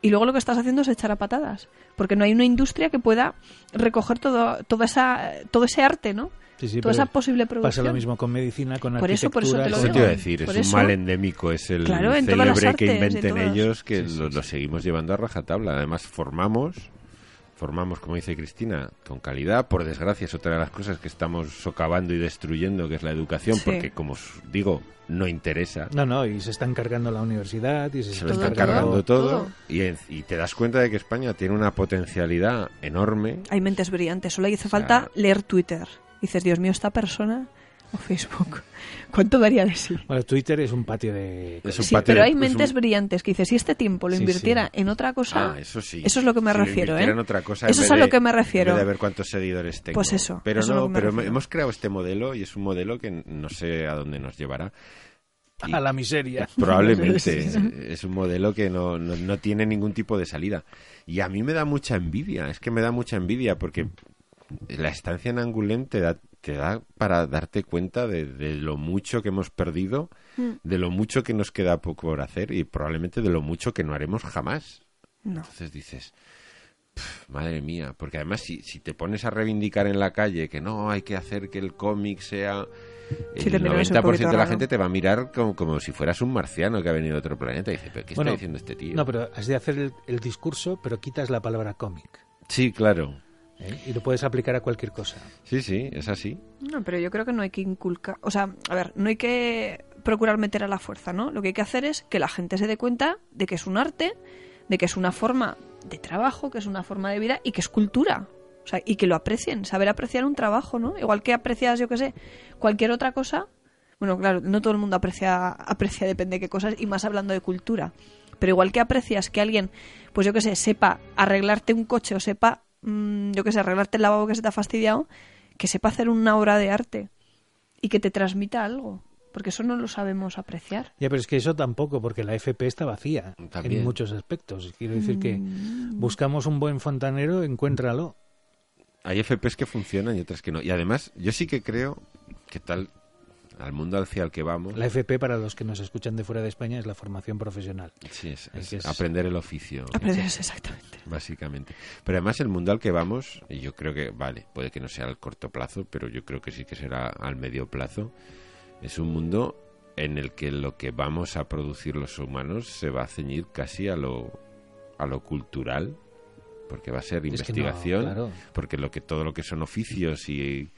y luego lo que estás haciendo es echar a patadas. Porque no hay una industria que pueda recoger todo, toda esa, todo ese arte, ¿no? Sí, sí, Toda pero esa posible Pasa producción. lo mismo con medicina, con Por eso- por eso te arquitectura. lo Eso con- te iba a decir, Por es eso- un mal endémico, es el Claro, en todas las célebre que artes, en inventen todas. ellos, que Sí, sí, lo, sí. lo seguimos llevando a rajatabla. Además, formamos, formamos, como dice Cristina, con calidad. Por desgracia, es otra de las cosas que estamos socavando y destruyendo, que es la educación, Sí. porque, como os digo, no interesa. No, no, y se están cargando la universidad y se, Se lo Todo, están todo, cargando todo, todo. Y, en- y te das cuenta de que España tiene una potencialidad enorme. Hay mentes brillantes, solo hace sea- falta leer Twitter. Dices, Dios mío, esta persona o Facebook, ¿cuánto daría de sí? Bueno, Twitter es un patio de... Es un Sí, patio pero de- hay es mentes un- brillantes que dices, si este tiempo lo Sí, invirtiera sí. en otra cosa, Ah, eso sí. eso es lo que me Si refiero, ¿eh? en otra cosa, Eso es a lo que me refiero. En vez de ver cuántos seguidores tengo. Pues eso, Pero eso es a lo no, que me pero refiero. hemos creado este modelo y es un modelo que no sé a dónde nos llevará. Y A la miseria. Probablemente. es un modelo que no, no, no tiene ningún tipo de salida. Y a mí me da mucha envidia. Es que me da mucha envidia porque la estancia en Angoulême te da, te da para darte cuenta de, de lo mucho que hemos perdido, Mm. de lo mucho que nos queda poco por hacer y probablemente de lo mucho que no haremos jamás. No. Entonces dices, "Pf, madre mía, porque además si, si te pones a reivindicar en la calle que no, hay que hacer que el cómic sea... Sí, el también es un 90% poquito de la raro. gente te va a mirar como, como si fueras un marciano que ha venido de otro planeta y dice, pero ¿qué Bueno, está diciendo este tío? No, pero has de hacer el, el discurso, pero quitas la palabra cómic. Sí, claro. ¿Eh? Y lo puedes aplicar a cualquier cosa. Sí, sí, es así. No, pero yo creo que no hay que inculcar, o sea, a ver, no hay que procurar meter a la fuerza, ¿no? Lo que hay que hacer es que la gente se dé cuenta de que es un arte, de que es una forma de trabajo, que es una forma de vida y que es cultura. O sea, y que lo aprecien, saber apreciar un trabajo, ¿no? Igual que aprecias, yo qué sé, cualquier otra cosa. Bueno, claro, no todo el mundo aprecia, aprecia depende de qué cosas, y más hablando de cultura. Pero igual que aprecias que alguien, pues yo qué sé, sepa arreglarte un coche o sepa, mm, yo qué sé, arreglarte el lavabo que se te ha fastidiado, que sepa hacer una obra de arte y que te transmita algo. Porque eso no lo sabemos apreciar. Ya, pero es que eso tampoco, porque la FP está vacía También. en muchos aspectos. Quiero decir que Mm. buscamos un buen fontanero, encuéntralo. Hay FPs que funcionan y otras que no. Y además, yo sí que creo que tal, al mundo hacia el que vamos, La FP, para los que nos escuchan de fuera de España, es la formación profesional. sí, es, Es que aprender el oficio. Aprendes exactamente. Básicamente. Pero además el mundo al que vamos, y yo creo que, vale, puede que no sea al corto plazo, pero yo creo que sí que será al medio plazo, es un mundo en el que lo que vamos a producir los humanos se va a ceñir casi a lo, a lo cultural, porque va a ser Es que no, investigación, claro. porque lo que todo lo que son oficios y,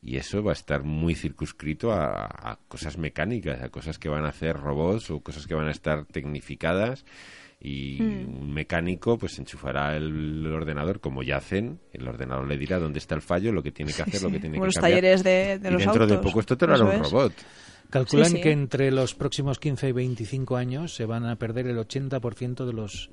y eso va a estar muy circunscrito a, a cosas mecánicas, a cosas que van a hacer robots o cosas que van a estar tecnificadas y Hmm. un mecánico pues enchufará el ordenador como ya hacen, el ordenador le dirá dónde está el fallo, lo que tiene que hacer, lo que tiene como que los cambiar. talleres de, de y los dentro autos. de poco esto te lo hará un robot. Calculan Sí, sí. que entre los próximos 15 y 25 años se van a perder el 80% de los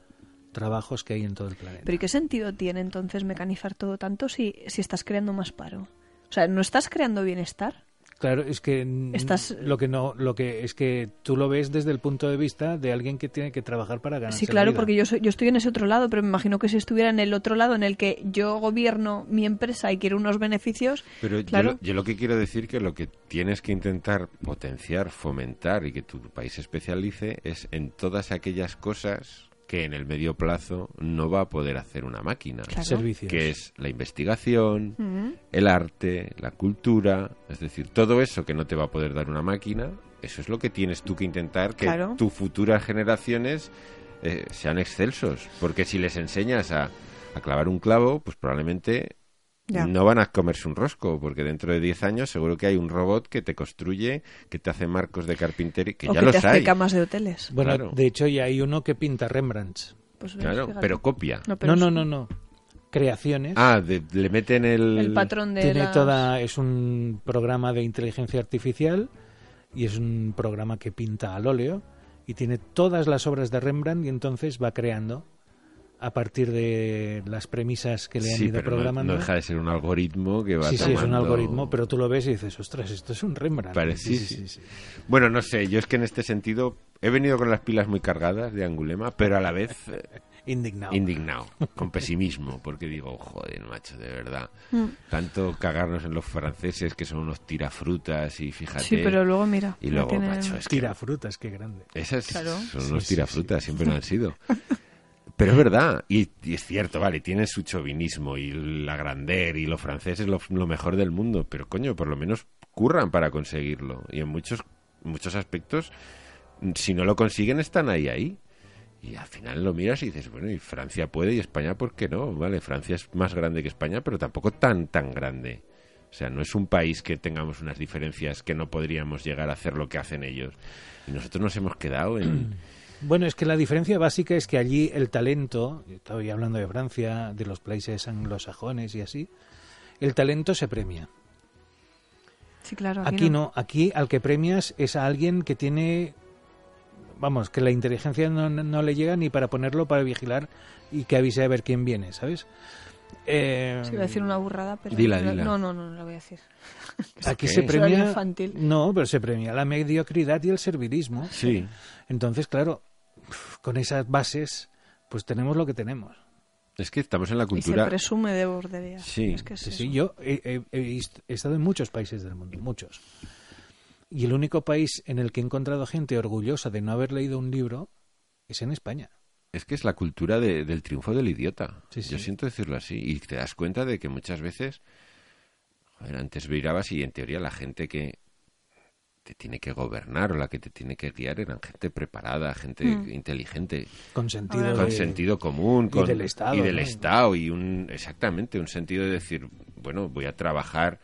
trabajos que hay en todo el planeta. Pero ¿y qué sentido tiene entonces mecanizar todo tanto si, si estás creando más paro? O sea, ¿no estás creando bienestar? Claro, es que Estás- lo que no, lo que es que tú lo ves desde el punto de vista de alguien que tiene que trabajar para ganar. Sí, claro, porque yo, soy- yo estoy en ese otro lado, pero me imagino que si estuviera en el otro lado en el que yo gobierno mi empresa y quiero unos beneficios, Pero claro, yo, lo, yo lo que quiero decir que lo que tienes que intentar potenciar, fomentar y que tu país se especialice es en todas aquellas cosas que en el medio plazo no va a poder hacer una máquina. Claro. servicios. Que es la investigación, Ujú. el arte, la cultura, es decir, todo eso que no te va a poder dar una máquina, eso es lo que tienes tú que intentar que Claro. tus futuras generaciones eh, sean excelsos. Porque si les enseñas a, a clavar un clavo, pues probablemente Ya. no van a comerse un rosco, porque dentro de 10 años seguro que hay un robot que te construye, que te hace marcos de carpintería, que o ya que los te hace hay. camas de hoteles. Bueno, Claro. de hecho ya hay uno que pinta Rembrandts. Pues Claro, fíjate. pero copia. No, pero No, no, no, no. Creaciones. Ah, de- le meten el... El patrón de tiene las- toda es un programa de inteligencia artificial y es un programa que pinta al óleo y tiene todas las obras de Rembrandt y entonces va creando a partir de las premisas que le han Sí, ido pero programando. no, deja de ser un algoritmo que va sí, sí, es un tomando- algoritmo, pero tú lo ves y dices, ostras, esto es un Rembrandt. Pare- sí, sí. Bueno, no sé, yo es que en este sentido he venido con las pilas muy cargadas de Angulema, pero a la vez Indignado. indignado, con pesimismo, porque digo, joder, macho, de verdad. Mm. Tanto cagarnos en los franceses que son unos tirafrutas y fíjate. Sí, pero luego mira. Y luego, tienen- macho, es que Tira frutas, qué grande. esas Claro. son Sí, unos sí, tirafrutas, siempre lo han sido. Pero es verdad, y, es cierto, vale, tienen su chauvinismo y la grandeur y los franceses lo, lo mejor del mundo, pero coño, por lo menos curran para conseguirlo. Y en muchos, muchos aspectos, si no lo consiguen, están ahí, ahí. Y al final lo miras y dices, bueno, y Francia puede y España, ¿por qué no? Vale, Francia es más grande que España, pero tampoco tan, tan grande. O sea, no es un país que tengamos unas diferencias que no podríamos llegar a hacer lo que hacen ellos. Y nosotros nos hemos quedado en... Bueno, es que la diferencia básica es que allí el talento, estoy hablando de Francia, de los países anglosajones y así, el talento se premia. Sí, claro. Aquí no, aquí al que premias es a alguien que tiene, vamos, que la inteligencia no, no- no le llega ni para ponerlo para vigilar y que avise a ver quién viene, ¿sabes? Eh, Sí, iba a decir una burrada, pero. Dila, no, dila. No, no, no, no la voy a decir. aquí se premia, infantil. no, pero se premia la mediocridad y el servilismo. Sí. Entonces, claro, con esas bases, pues tenemos lo que tenemos. Es que estamos en la Y se cultura... presume de bordería. Sí. Es que es Sí, yo he estado en muchos países del mundo, muchos. Y el único país en el que he encontrado gente orgullosa de no haber leído un libro es en España. Es que es la cultura de- del triunfo del idiota. Sí, sí. Yo siento decirlo así. Y te das cuenta de que muchas veces... Joder, antes mirabas y en teoría la gente que te tiene que gobernar o la que te tiene que guiar eran gente preparada, gente Mm. inteligente, Con sentido, Ahora con de- sentido común, y con, del Estado, y del ¿no? Estado y un exactamente un sentido de decir, bueno, voy a trabajar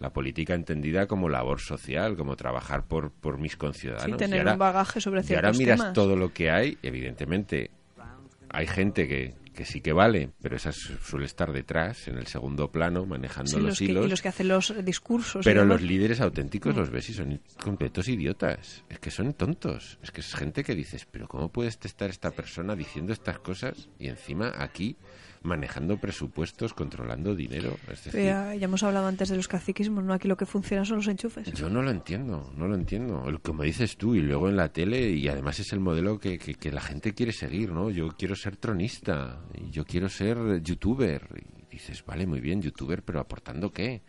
la política entendida como labor social, como trabajar por, por mis Sí, conciudadanos. tener y ahora, un bagaje sobre y ciertos ahora miras temas. todo lo que hay, evidentemente hay gente que, que sí que vale, pero esa su- suele estar detrás, en el segundo plano, manejando Sí, los los que, hilos. y los que hacen los discursos. Pero los líderes auténticos los ves y son completos idiotas. Es que son tontos. Es que es gente que dices, pero ¿cómo puedes estar esta persona diciendo estas cosas y encima aquí manejando presupuestos, controlando dinero? Es decir, Ya, ya hemos hablado antes de los caciquismos, ¿no? Aquí lo que funciona son los enchufes. yo no lo entiendo, no lo entiendo. El- Como dices tú, y luego en la tele, y además es el modelo que, que- que la gente quiere seguir, ¿no? Yo quiero ser tronista, y yo quiero ser youtuber. Y dices, vale, muy bien, youtuber, pero ¿aportando qué?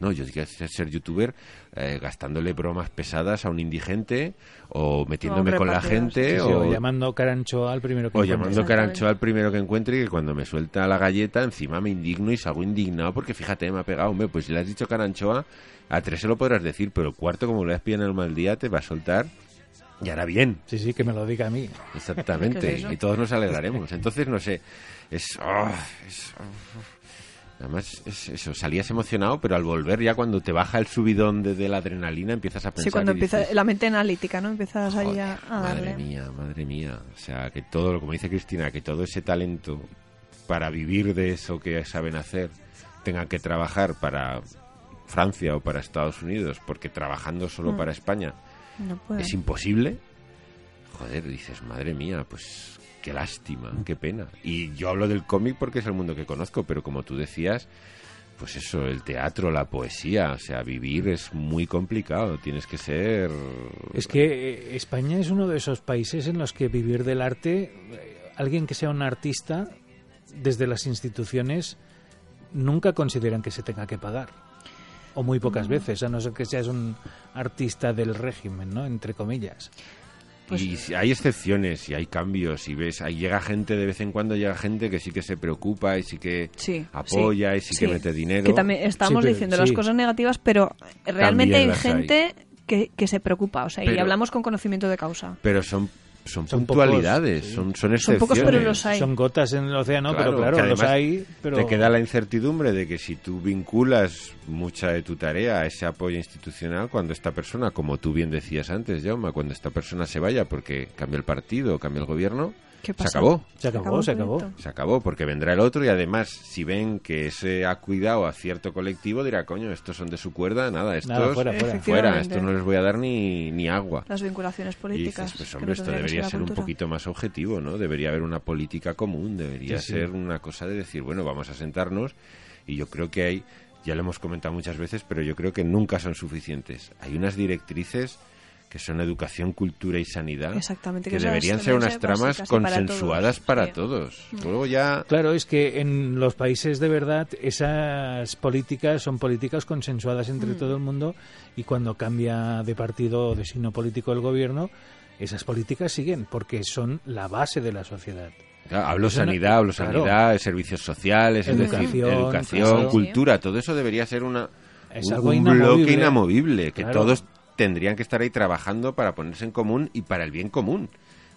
No, yo quiero ser youtuber eh, gastándole bromas pesadas a un indigente, o metiéndome con la gente, Sí, sí, o, o llamando carancho al primero que o encuentres. llamando carancho al primero que encuentre y que cuando me suelta la galleta encima me indigno y salgo indignado porque fíjate, me ha pegado, hombre, pues si le has dicho caranchoa, a tres se lo podrás decir, pero el cuarto como le has pillado en el mal día te va a soltar y hará bien. Sí, sí, que me lo diga a mí. ¿Qué Exactamente, es y todos nos alegraremos. Entonces, no sé, es... ah, es- Además, es eso, salías emocionado, pero al volver ya cuando te baja el subidón de, de la adrenalina empiezas a pensar... Sí, cuando empieza dices, la mente analítica, ¿no? Empiezas ahí Joder, a, a darle. Madre mía, madre mía. O sea, que todo, lo como dice Cristina, que todo ese talento para vivir de eso que saben hacer tengan que trabajar para Francia o para Estados Unidos, porque trabajando solo Mm. para España No es imposible. Joder, dices, madre mía, pues qué lástima, qué pena. Y yo hablo del cómic porque es el mundo que conozco, pero como tú decías, pues eso, el teatro, la poesía, o sea, vivir es muy complicado, tienes que ser... Es que eh, España es uno de esos países en los que vivir del arte, eh, alguien que sea un artista, desde las instituciones, nunca consideran que se tenga que pagar. O muy pocas Mm. veces, a no ser que seas un artista del régimen, ¿no? Entre comillas. Pues y si- hay excepciones y hay cambios y ves, ahí llega gente, de vez en cuando llega gente que sí que se preocupa y sí que Sí, apoya sí, y sí, sí. que mete dinero. Que también estamos Sí, pero- diciendo las cosas negativas, pero realmente También hay gente que, que se preocupa, o sea, y hablamos con conocimiento de causa. Pero son, son, Son puntualidades, pocos, sí. son, son Son excepciones. pocos, pero los hay. Son gotas en el océano, Claro, pero claro, los además hay. Pero... Te queda la incertidumbre de que si tú vinculas mucha de tu tarea a ese apoyo institucional, cuando esta persona, como tú bien decías antes, Jaume, cuando esta persona se vaya porque cambia el partido o cambia el gobierno, ¿Qué se acabó. Se acabó, se acabó. Se acabó, porque vendrá el otro y además, si ven que ese ha cuidado a cierto colectivo, dirá, coño, estos son de su cuerda, nada, estos Nada, fuera, fuera. Fuera, estos no les voy a dar ni, ni agua. Las vinculaciones Y políticas. dices, pues hombre, no esto debería ser un poquito más objetivo, ¿no? Debería haber una política común, debería Sí, sí. ser una cosa de decir, bueno, vamos a sentarnos y yo creo que hay, ya lo hemos comentado muchas veces, pero yo creo que nunca son suficientes. Hay unas directrices que son educación, cultura y sanidad, Exactamente, que, deberían ser unas tramas para consensuadas todos, para sí. todos. Luego ya... Claro, es que en los países de verdad esas políticas son políticas consensuadas entre Mm. todo el mundo y cuando cambia de partido o de signo político el gobierno, esas políticas siguen porque son la base de la sociedad. Claro, hablo sanidad, hablo claro. sanidad, servicios sociales, es decir, Educación, educación, claro. cultura, todo eso debería ser una, Es un, algo un inamovible. bloque inamovible, que Claro. todos tendrían que estar ahí trabajando para ponerse en común y para el bien común.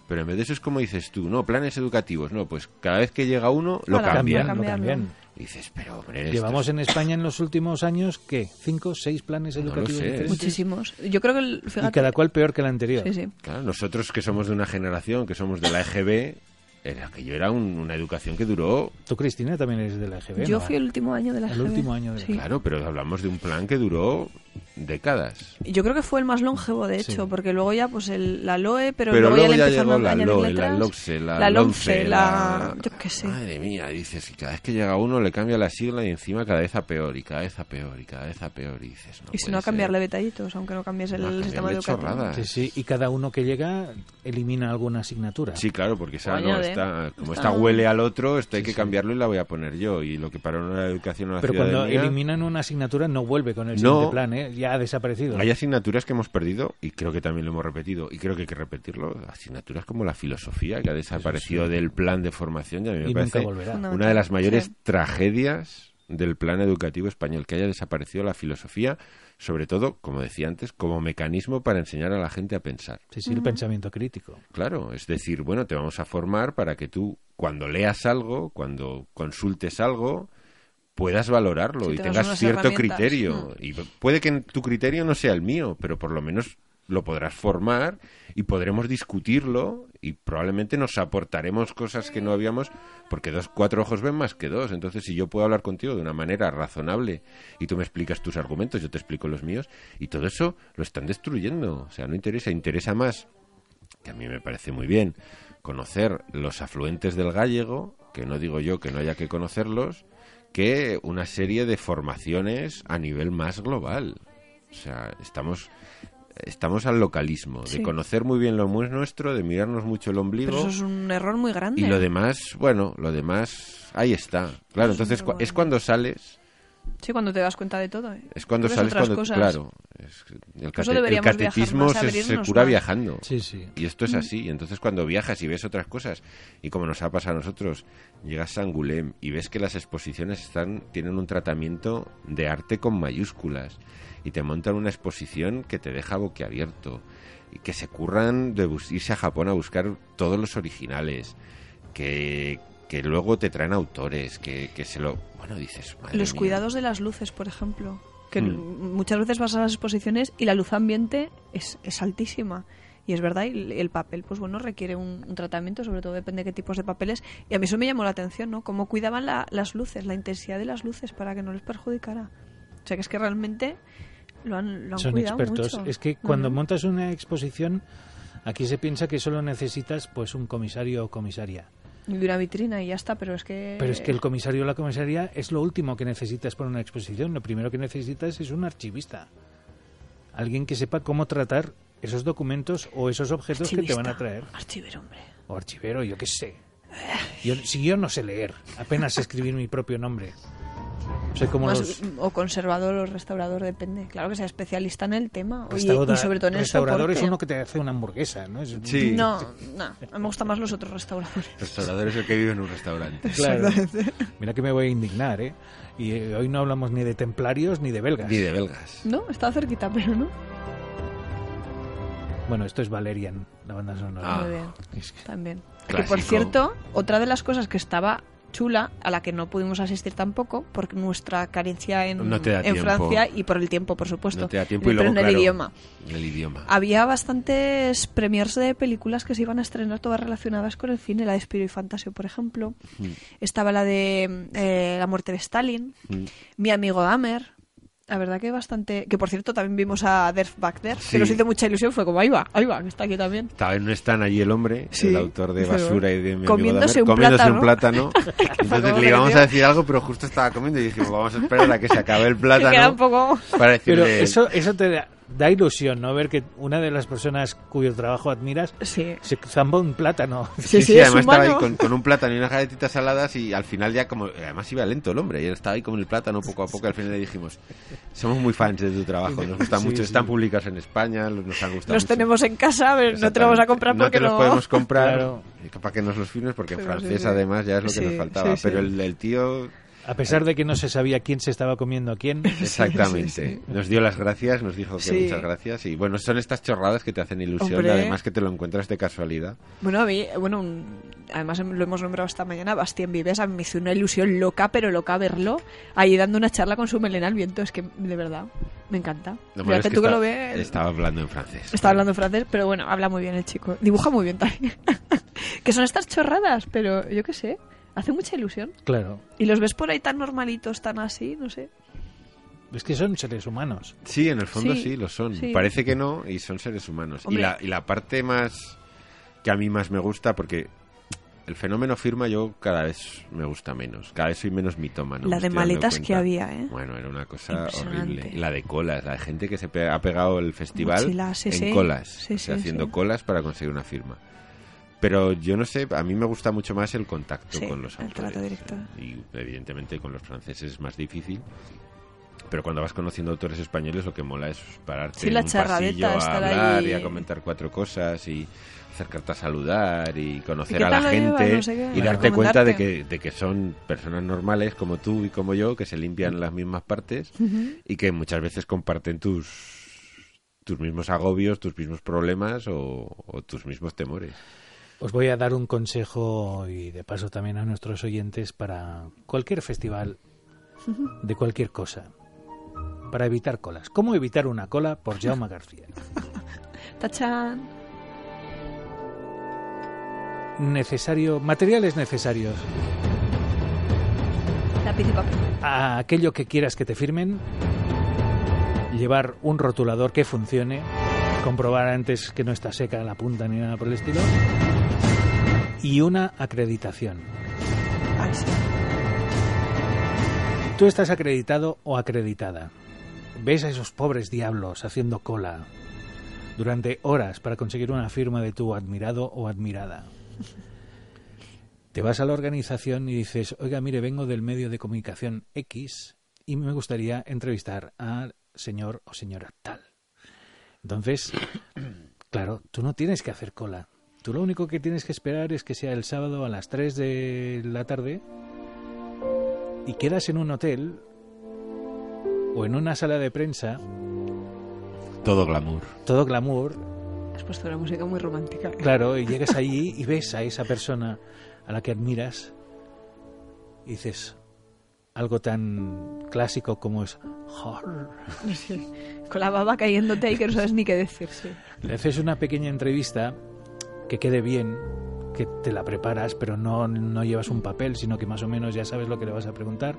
Pero en vez de eso es como dices tú, no, planes educativos, no, pues cada vez que llega uno lo Ala, cambian. Cambian, lo cambian. Y dices, pero hombre, Llevamos en España en los últimos años, ¿qué? ¿Cinco, seis planes No lo educativos sé. Muchísimos. Yo creo que, el- Y cada cual peor que el anterior. Sí, sí. Claro, nosotros que somos de una generación, que somos de la EGB, era que yo era un- una educación que duró, Tú, Cristina, también eres de la EGB, Yo ¿no? fui el último año de la El GB. último año de la Sí. claro, pero hablamos de un plan que duró décadas. Yo creo que fue el más longevo, de Sí. hecho, porque luego ya, pues el, la LOE, pero, Pero luego, luego ya ya le empezaron llegó a la añadir LOE, la letras. LOCSE, la la LOMCE, LOMCE, la... Yo qué sé. Madre mía, dices, y cada vez que llega uno le cambia la sigla y encima cada vez a peor, y cada vez a peor, y cada vez a peor, y dices, no y si no, a cambiarle detallitos, aunque no cambies el No, a sistema educativo. Sí, sí, y cada uno que llega elimina alguna asignatura. Sí, claro, porque esa Está, como Está- esta huele al otro, esto hay que sí. cambiarlo y la voy a poner yo. Y lo que para una educación o una Pero cuando eliminan una asignatura no vuelve con el No. siguiente plan, ¿eh? ya ha desaparecido. Hay asignaturas que hemos perdido y creo que también lo hemos repetido y creo que hay que repetirlo. Asignaturas como la filosofía que ha desaparecido del plan de formación y a mí me y parece una de las mayores Sí. tragedias del plan educativo español que haya desaparecido la filosofía, sobre todo, como decía antes, como mecanismo para enseñar a la gente a pensar. Sí, sí, el pensamiento crítico. Claro, es decir, bueno, te vamos a formar para que tú, cuando leas algo, cuando consultes algo, puedas valorarlo Sí, y tengas cierto criterio. Mm. Y puede que tu criterio no sea el mío, pero por lo menos lo podrás formar y podremos discutirlo y probablemente nos aportaremos cosas que no habíamos, porque dos, cuatro ojos ven más que dos. Entonces, si yo puedo hablar contigo de una manera razonable y tú me explicas tus argumentos, yo te explico los míos, y todo eso lo están destruyendo. O sea, no interesa, interesa más que a mí me parece muy bien conocer los afluentes del gallego, que no digo yo que no haya que conocerlos, que una serie de formaciones a nivel más global. O sea, estamos estamos al localismo, Sí. de conocer muy bien lo nuestro, de mirarnos mucho el ombligo Pero eso es un error muy grande. y lo demás, bueno, lo demás ahí está. Claro, es entonces es cuando sales Sí, cuando te das cuenta de todo. ¿eh? es cuando sales otras cuando cosas. claro, es- el, cate- el más, se, cura más. viajando. Sí, sí. Y esto es así. Y entonces cuando viajas y ves otras cosas, y como nos ha pasado a nosotros, llegas a Angulem y ves que las exposiciones están tienen un tratamiento de arte con mayúsculas y te montan una exposición que te deja boquiabierto y que se curran de bus- irse a Japón a buscar todos los originales, que, que luego te traen autores, que, que se lo... Bueno, dices... madre Los mía. cuidados de las luces, por ejemplo. Que Hmm. muchas veces vas a las exposiciones y la luz ambiente es, es altísima. Y es verdad, y el, el papel, pues bueno, requiere un, un tratamiento, sobre todo depende de qué tipos de papeles. Y a mí eso me llamó la atención, ¿no? Cómo cuidaban la- las luces, la intensidad de las luces para que no les perjudicara. O sea que es que realmente lo han, lo han Son cuidado expertos. mucho. Es que cuando Ujú. montas una exposición, aquí se piensa que solo necesitas pues un comisario o comisaria. Y de una vitrina y ya está, pero es que... Pero es que el comisario o la comisaría es lo último que necesitas para una exposición. Lo primero que necesitas es un archivista. Alguien que sepa cómo tratar esos documentos o esos objetos que te van a traer. Archivero, hombre. O archivero, yo qué sé. Yo, si yo no sé leer, apenas escribir mi propio nombre. Soy como Más- los O conservador o restaurador, depende. Claro que sea especialista en el tema. Y, restaura- y sobre todo en el restaurador es soporte. uno que te hace una hamburguesa, ¿no? Es- Sí. No, no, a mí me gustan más los otros restauradores. Restaurador es el que vive en un restaurante. Claro. Mira que me voy a indignar, ¿eh? Y eh, hoy no hablamos ni de templarios ni de belgas. Ni de belgas. No, está cerquita, pero no. Bueno, esto es Valerian, la banda sonora. Ah. Muy bien, Es que- también. Que por cierto, otra de las cosas que estaba chula, a la que no pudimos asistir tampoco, por nuestra carencia en, No. Francia y por el tiempo, por supuesto. No te da tiempo y luego, en el claro, idioma. El idioma. Había bastantes premiers de películas que se iban a estrenar todas relacionadas con el cine, la de Spiro y Fantasio, por ejemplo. Mm. Estaba la de eh, La muerte de Stalin, Mm. Mi amigo Dahmer. La verdad que bastante... Que por cierto también vimos a Derf Bagder, Sí. que nos hizo mucha ilusión. Fue como, ahí va, ahí va, que está aquí también. En un stand allí el hombre, Sí. el autor de Pero Basura y de mi amigo comiéndose un comiéndose un plátano. plátano. Entonces le íbamos a decir algo, pero justo estaba comiendo y dijimos, vamos a esperar a que se acabe el Que queda un plátano poco... para Pero decirle... eso, eso te da, da ilusión, ¿no? Ver que una de las personas cuyo trabajo admiras Sí. se zamba un plátano. Sí, sí, es además estaba ahí con, con un plátano y unas galletitas saladas y al final ya como... Además iba lento el hombre y él estaba ahí con el plátano poco a poco y al final le dijimos, somos muy fans de tu trabajo, nos gustan Sí, mucho, sí. están publicados en España, nos han gustado Los mucho". tenemos en casa, pero no te los vamos a comprar no porque te los no... podemos comprar Claro. para que nos los firmes porque en francés sí. además ya es lo que Sí, nos faltaba sí, sí. pero el, el tío A pesar de que no se sabía quién se estaba comiendo a quién. exactamente sí, sí. nos dio las gracias nos dijo que Sí. muchas gracias y bueno son estas chorradas que te hacen ilusión Hombre. además que te lo encuentras de casualidad Bueno, a mí, bueno, un- además lo hemos nombrado esta mañana, Bastien Vives, a mí me hizo una ilusión loca, pero loca verlo, ahí dando una charla con su melena al viento, es que de verdad, me encanta. Lo malo Fíjate es tú que lo ves, estaba hablando en francés está hablando francés, pero bueno, habla muy bien el chico, dibuja muy bien también. que son estas chorradas, pero yo qué sé, hace mucha ilusión. Claro. Y los ves por ahí tan normalitos, tan así, no sé. Es que son seres humanos. sí en el fondo Sí, sí, lo son sí. parece que no y son seres humanos y la, y la parte más que a mí más me gusta porque el fenómeno firma yo cada vez me gusta menos cada vez soy menos mitómano La de maletas que había, ¿eh? Bueno, era una cosa horrible. Y la de colas, la de gente que se pe- ha pegado el festival Mochilas, sí, en sí. colas, Sí, o sea, sí, haciendo sí. colas para conseguir una firma. Pero yo no sé, a mí me gusta mucho más el contacto Sí, con los el autores. trato directo. Y evidentemente con los franceses es más difícil. Pero cuando vas conociendo autores españoles lo que mola es pararte Sí, en la un pasillo a hablar ahí. y a comentar cuatro cosas y acercarte a saludar y conocer ¿Y qué a la gente No sé qué, y darte cuenta de que, de que son personas normales como tú y como yo que se limpian las mismas partes y que muchas veces comparten tus tus mismos agobios, tus mismos problemas o, o tus mismos temores. Os voy a dar un consejo y de paso también a nuestros oyentes para cualquier festival de cualquier cosa. Para evitar colas. ¿Cómo evitar una cola? Por Jaume García. Tachan. Necesario, materiales necesarios. Lápiz y papel. A aquello que quieras que te firmen, llevar un rotulador que funcione, comprobar antes que no está seca la punta ni nada por el estilo, y una acreditación. Tú estás acreditado o acreditada. Ves a esos pobres diablos haciendo cola durante horas para conseguir una firma de tu admirado o admirada. Te vas a la organización y dices, oiga, mire, vengo del medio de comunicación X y me gustaría entrevistar al señor o señora tal. Entonces, claro, tú no tienes que hacer cola. Tú lo único que tienes que esperar es que sea el sábado a las 3 de la tarde y quedas en un hotel o en una sala de prensa, Todo glamour. todo glamour, Has puesto una música muy romántica. claro, y llegas allí y ves a esa persona a la que admiras y dices algo tan clásico como es. Con la baba cayéndote ahí que no sabes ni qué decir. Sí. Le haces una pequeña entrevista que quede bien, que te la preparas, pero no, no llevas un papel, sino que más o menos ya sabes lo que le vas a preguntar,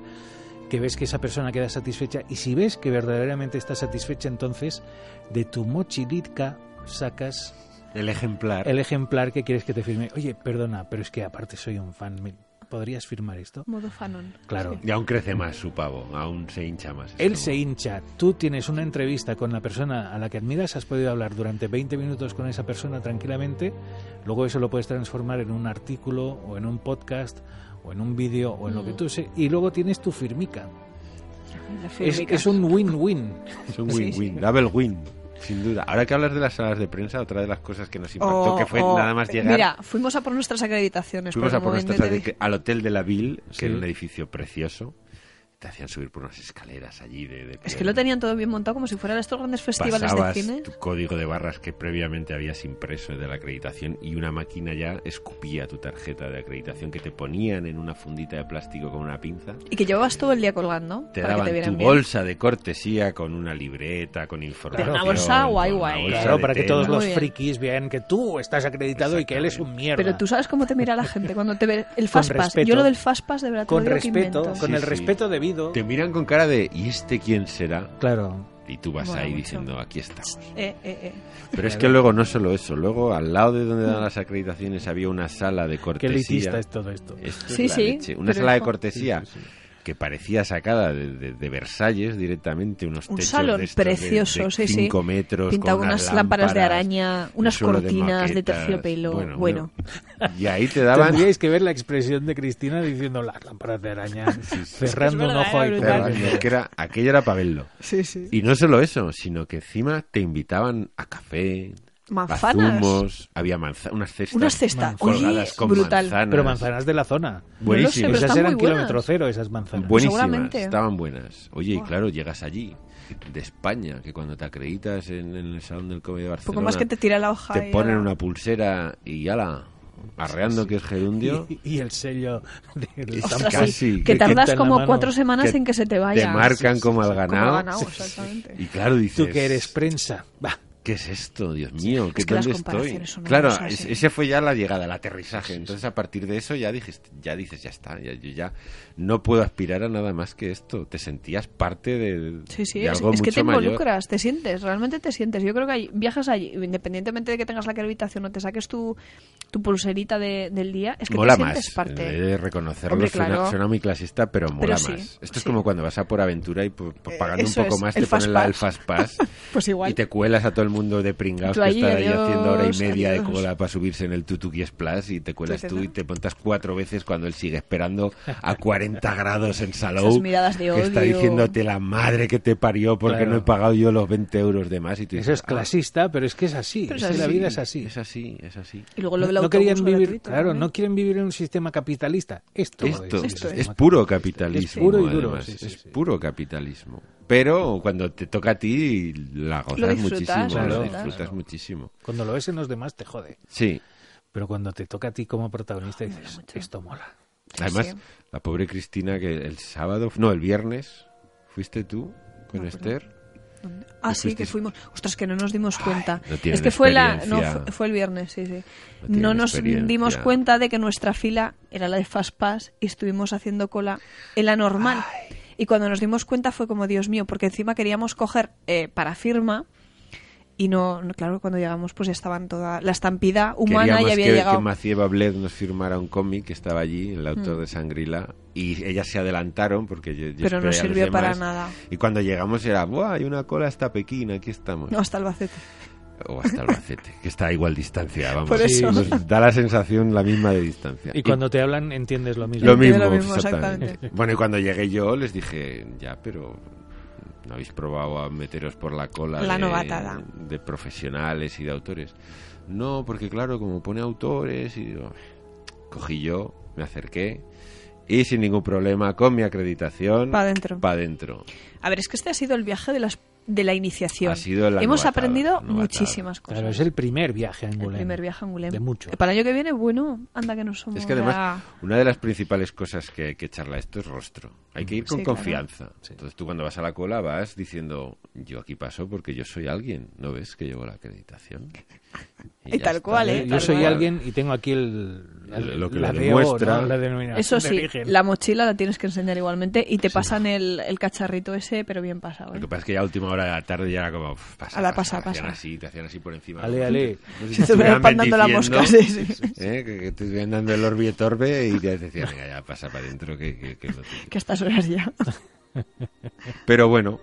que ves que esa persona queda satisfecha y si ves que verdaderamente está satisfecha, entonces de tu mochilitka sacas El ejemplar. el ejemplar que quieres que te firme. Oye, perdona, pero es que aparte soy un fan. ¿Me ¿Podrías firmar esto? Modo fanon. Claro. Y aún crece más su pavo, aún se hincha más. Es Él se hincha. Tú tienes una entrevista con la persona a la que admiras, has podido hablar durante 20 minutos con esa persona tranquilamente, luego eso lo puedes transformar en un artículo o en un podcast o en un vídeo o en lo que Mm. tú sé, y luego tienes tu firmica. La Es, firmica. es un win-win. Es un Sí, win-win, sí. double win, sin duda. Ahora que hablas de las salas de prensa, otra de las cosas que nos impactó, O- que fue o- nada más llegar... Mira, fuimos a por nuestras acreditaciones. Fuimos por a por nuestras al Hotel de la Ville, que Sí. era un edificio precioso. Te hacían subir por unas escaleras allí de... de Es que lo tenían todo bien montado como si fueran estos grandes festivales Pasabas de cine. tu código de barras que previamente habías impreso de la acreditación y una máquina ya escupía tu tarjeta de acreditación que te ponían en una fundita de plástico con una pinza. Y que llevabas todo el día colgando. Te para que daban te tu bien. bolsa de cortesía con una libreta, con información. una bolsa guay, guay. bolsa Claro, para que todos los frikis vean que tú estás acreditado y que él es un mierda. Pero tú sabes cómo te mira la gente cuando te ve el Fastpass. Yo lo del Fastpass de verdad te lo digo que respeto, invento. con Sí, el sí. respeto debido. Te miran con cara de ¿y este quién será? Claro. Y tú vas ahí mucho. diciendo aquí estamos. Eh, eh, eh. Pero es que luego no solo eso, luego al lado de donde dan las acreditaciones había una sala de Qué cortesía. elitista es todo esto. Esto es Sí, sí, leche. Una sala de cortesía Sí, sí, sí. Que parecía sacada de, de- de Versalles directamente, unos Un techos salón de estos de- precioso, de sí, sí. cinco metros, Pintado con con unas lámparas de araña, un unas cortinas de, terciopelo. Bueno, Bueno, Y ahí te daban... Tendríais que ver la expresión de Cristina diciendo las lámparas de araña, cerrando un ojo ahí. que era, aquello era para verlo. sí, sí. Y no solo eso, sino que encima te invitaban a café, Manzanas. a zumos, había manza- unas cestas, Unas cestas. colgadas Oye, con brutal. manzanas. Pero manzanas de la zona. Buenísimas. pero Esas eran kilómetro cero, esas manzanas. Buenísimas, Seguramente. estaban buenas. Oye, y claro, llegas allí, de España, que cuando te acreditas en, en el Salón del Comedy de Barcelona, Poco más que te tira la hoja. te y ponen ala. una pulsera y ala, arreando que es gerundio. Y, y el sello del Es Ostras, casi sí, que que tardas la como cuatro semanas Que en que se te vaya. Te marcan Sí, sí, como sí, al ganado. ganado, exactamente. Y claro, dices... Tú que eres prensa. Va. ¿Qué es esto, Dios mío? ¿Qué, Es que las ¿Dónde estoy? comparaciones son Claro, es- ese fue ya la llegada, el aterrizaje. Entonces, a partir de eso ya dijiste, ya dices, ya está, ya, yo ya no puedo aspirar a nada más que esto. Te sentías parte de, Sí, sí, de es, algo es que mucho te mayor. involucras, te sientes, realmente te sientes. Yo creo que hay, viajas allí, independientemente de que tengas la acreditación o te saques tu, tu pulserita de- del día, es que mola te más. sientes parte. De reconocerlo, Hombre, suena, claro. suena muy clasista, pero mola Pero sí, más. Esto es como cuando vas a por aventura y por, por Eh, pagando un poco es, más el te ponen la del Fast Fast Pass Pues igual. y te cuelas a todo el mundo de pringados que están ahí haciendo hora y media adiós. de cola para subirse en el Tutuki Splash y te cuelas tú y te montas cuatro veces cuando él sigue esperando a 40 grados en Salou. Esas miradas de Que está odio. diciéndote la madre que te parió porque Claro. no he pagado yo los 20 euros de más. Y tú Eso dices, es clasista, pero es que es así. Es la vida es así. Es así, es así. Y luego lo del no autobús querían vivir, gratuito claro, también. no quieren vivir en un sistema capitalista. Esto, Esto, es, Esto un es. sistema es puro capitalismo. Es puro y duro. además. sí, sí, es puro capitalismo. Pero cuando te toca a ti, la gozas disfrutas, muchísimo. Claro. Lo disfrutas. muchísimo. Cuando lo ves en los demás te jode. Sí. Pero cuando te toca a ti como protagonista dices, esto mola. Además, Sí. la pobre Cristina que el sábado, no, el viernes, fuiste tú con Esther. ¿Dónde? Ah, sí, que fuimos. Ostras, que no nos dimos cuenta. no es que fue la, no, fue, fue el viernes, sí, sí. No nos dimos cuenta de que nuestra fila era la de Fastpass y estuvimos haciendo cola en la normal. Y cuando nos dimos cuenta fue como, Dios mío, porque encima queríamos coger eh, para firma y no, no- claro, cuando llegamos pues ya estaban toda la estampida humana Queríamos ya había que, llegado. que Macieva Bled nos firmara un cómic que estaba allí, el autor Mm. de Sangrila, y ellas se adelantaron porque yo, yo Pero no sirvió para nada. Y cuando llegamos era, ¡buah! Hay una cola hasta Pekín, aquí estamos. No, hasta Albacete. O hasta Albacete, que está a igual distancia, vamos. Por eso. Nos da la sensación la misma de distancia. Y cuando te hablan entiendes lo mismo. Lo mismo, lo mismo, exactamente. exactamente. Bueno, y cuando llegué yo les dije, ya, pero ¿no habéis probado a meteros por la cola La de, novatada. de profesionales y de autores? No, porque claro, como pone autores, y digo, cogí yo, me acerqué y sin ningún problema, con mi acreditación, Pa' dentro. pa' dentro. A ver, es que este ha sido el viaje de, las, de la iniciación. Ha sido la Hemos novatada, aprendido novatada. muchísimas cosas. Claro, es el primer viaje a El Angoulême. primer viaje a Angoulême. De mucho. Para el año que viene, bueno, anda que no somos. Es que además, ya- una de las principales cosas que hay que echarle a esto es rostro. Hay que ir con Sí, claro. confianza. Sí. Entonces tú cuando vas a la cola vas diciendo, yo aquí paso porque yo soy alguien. ¿No ves que llevo la acreditación? Y ya tal está. cual, ¿eh? Yo Tal soy cual. alguien y tengo aquí el, el- Lo que la lo demuestra. ¿no? La denominación Eso sí, la mochila la tienes que enseñar igualmente y te pasan el, el cacharrito ese, pero bien pasado. Lo ¿eh? que pasa es que ya a última hora de la tarde ya era como... uf, pasa, A la pasa, pasa, te hacían pasa. así, te hacían así por encima. Ale, ale. si Se te van dando la mosca, sí, sí. ¿eh? Que, que te estuvieran dando el orbi torbe y te decían, venga, ya pasa para adentro, que, que, que es lo tuyo". Que a estas horas ya. Pero bueno,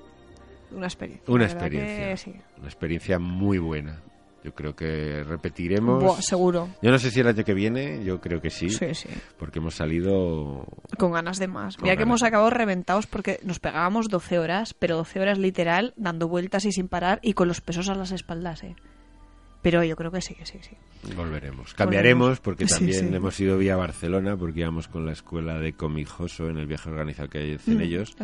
Una experiencia. una experiencia. sí. Una experiencia muy buena. Yo creo que repetiremos. Buah, seguro. Yo no sé si el año que viene, yo creo que sí, Sí, sí. porque hemos salido Con ganas de más. Mira que hemos acabado reventados porque nos pegábamos 12 horas, pero 12 horas literal, dando vueltas y sin parar y con los pesos a las espaldas, ¿eh? Pero yo creo que sí, que sí, sí. Volveremos. Cambiaremos porque Sí, también sí. hemos ido vía Barcelona porque íbamos con la escuela de Comijoso en el viaje organizado que hacen Mm, ellos,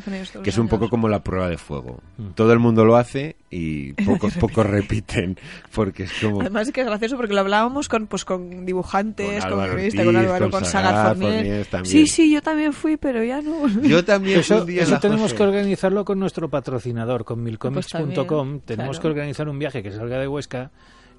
que es un poco como la prueba de fuego. Mm. Todo el mundo lo hace y pocos pocos repiten porque es como Además es que es gracioso porque lo hablábamos con pues con dibujantes, Con con, Álvaro con Ortiz, Álvaro, con con Sagar Fornier. Fornier. Sí, sí, yo también fui, pero ya no. yo también fui Eso, un día eso tenemos José. que organizarlo con nuestro patrocinador, con milcomics.com. Pues tenemos claro. que organizar un viaje que salga de Huesca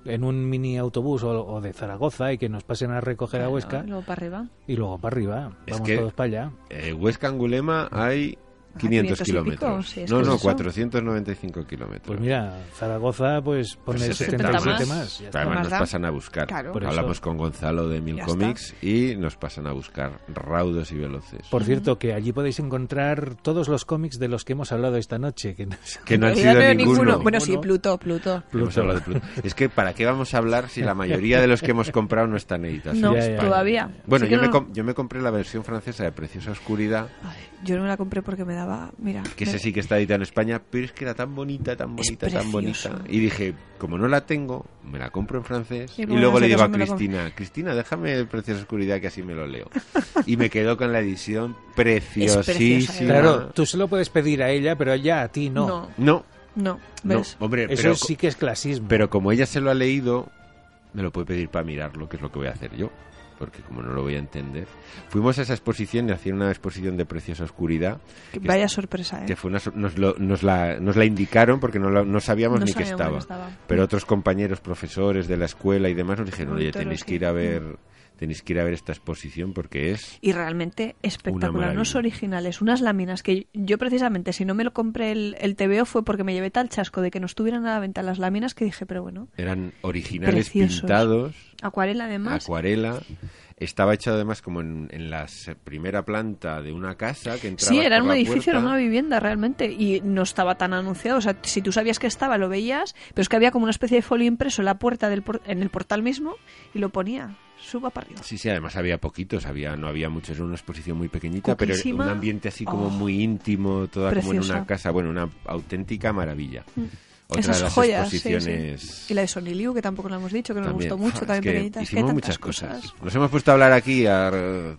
en un mini autobús o, o de Zaragoza y que nos pasen a recoger a Huesca Luego para arriba. y luego para arriba. Es Vamos que- todos para allá. Eh, Huesca Angulema hay 500 500 y pico, kilómetros. sí, no, no, es eso. 495 kilómetros. Pues mira, Zaragoza pues pone Pues 77 más. más. ya. Además más nos da. pasan a buscar. Claro. Hablamos con Gonzalo de Mil Comics y nos pasan a buscar raudos y veloces. Por cierto, que allí podéis encontrar todos los cómics de los que hemos hablado esta noche. Que nos- que no han sido veo ninguno. Bueno, sí, Ninguno. Pluto, Pluto. Hemos hablado de Pluto. Es que ¿para qué vamos a hablar si la mayoría de los que hemos comprado no están editados? No, Ya, ya, todavía. Bueno, yo, me no- com- yo me compré la versión francesa de Preciosa Oscuridad, Ay, yo no me la compré porque me daba, mira, que me- ese sí que está editada en España, pero es que era tan bonita, tan bonita, tan bonita. Y dije, como no la tengo, me la compro en francés. Y luego le digo a Cristina, Cristina, déjame Preciosa Oscuridad que así me lo leo. Y me quedo con la edición preciosísima. Claro, tú se lo puedes pedir a ella, pero ella a ti no. no, No, no, hombre, Eso pero, sí que es clasismo. pero como ella se lo ha leído, me lo puede pedir para mirarlo, que es lo que voy a hacer yo. Porque como no lo voy a entender. Fuimos a esa exposición y hacían una exposición de Preciosa Oscuridad. Que Vaya sorpresa, ¿eh? que fue una nos, lo- nos la, nos la indicaron porque no, la- no sabíamos No ni que estaba. que estaba. Pero otros compañeros, profesores de la escuela y demás nos dijeron, oye, tenéis que ir a ver, tenéis que ir a ver esta exposición porque es Y realmente espectacular, unos originales, unas láminas que yo precisamente, si no me lo compré el, el TVO fue porque me llevé tal chasco de que no estuvieran a la venta las láminas que dije, pero bueno, eran originales Preciosos. pintados, acuarela además. acuarela. Estaba hecho además como en, en la primera planta de una casa que entraba Sí, era un edificio, era una vivienda realmente y no estaba tan anunciado. O sea, si tú sabías que estaba, lo veías, pero es que había como una especie de folio impreso en la puerta del por- en el portal mismo y lo ponía. Suba para arriba. Sí, sí, además había poquitos, había no había muchos, era una exposición muy pequeñita, pero un ambiente así como Oh. muy íntimo, toda como en una casa, bueno, una auténtica maravilla. Otra Esas de las joyas, exposiciones sí. Y la de Sony Liu, que tampoco la hemos dicho, que nos gustó mucho, Es también que pequeñita. Hicimos muchas cosas. Nos hemos puesto a hablar aquí a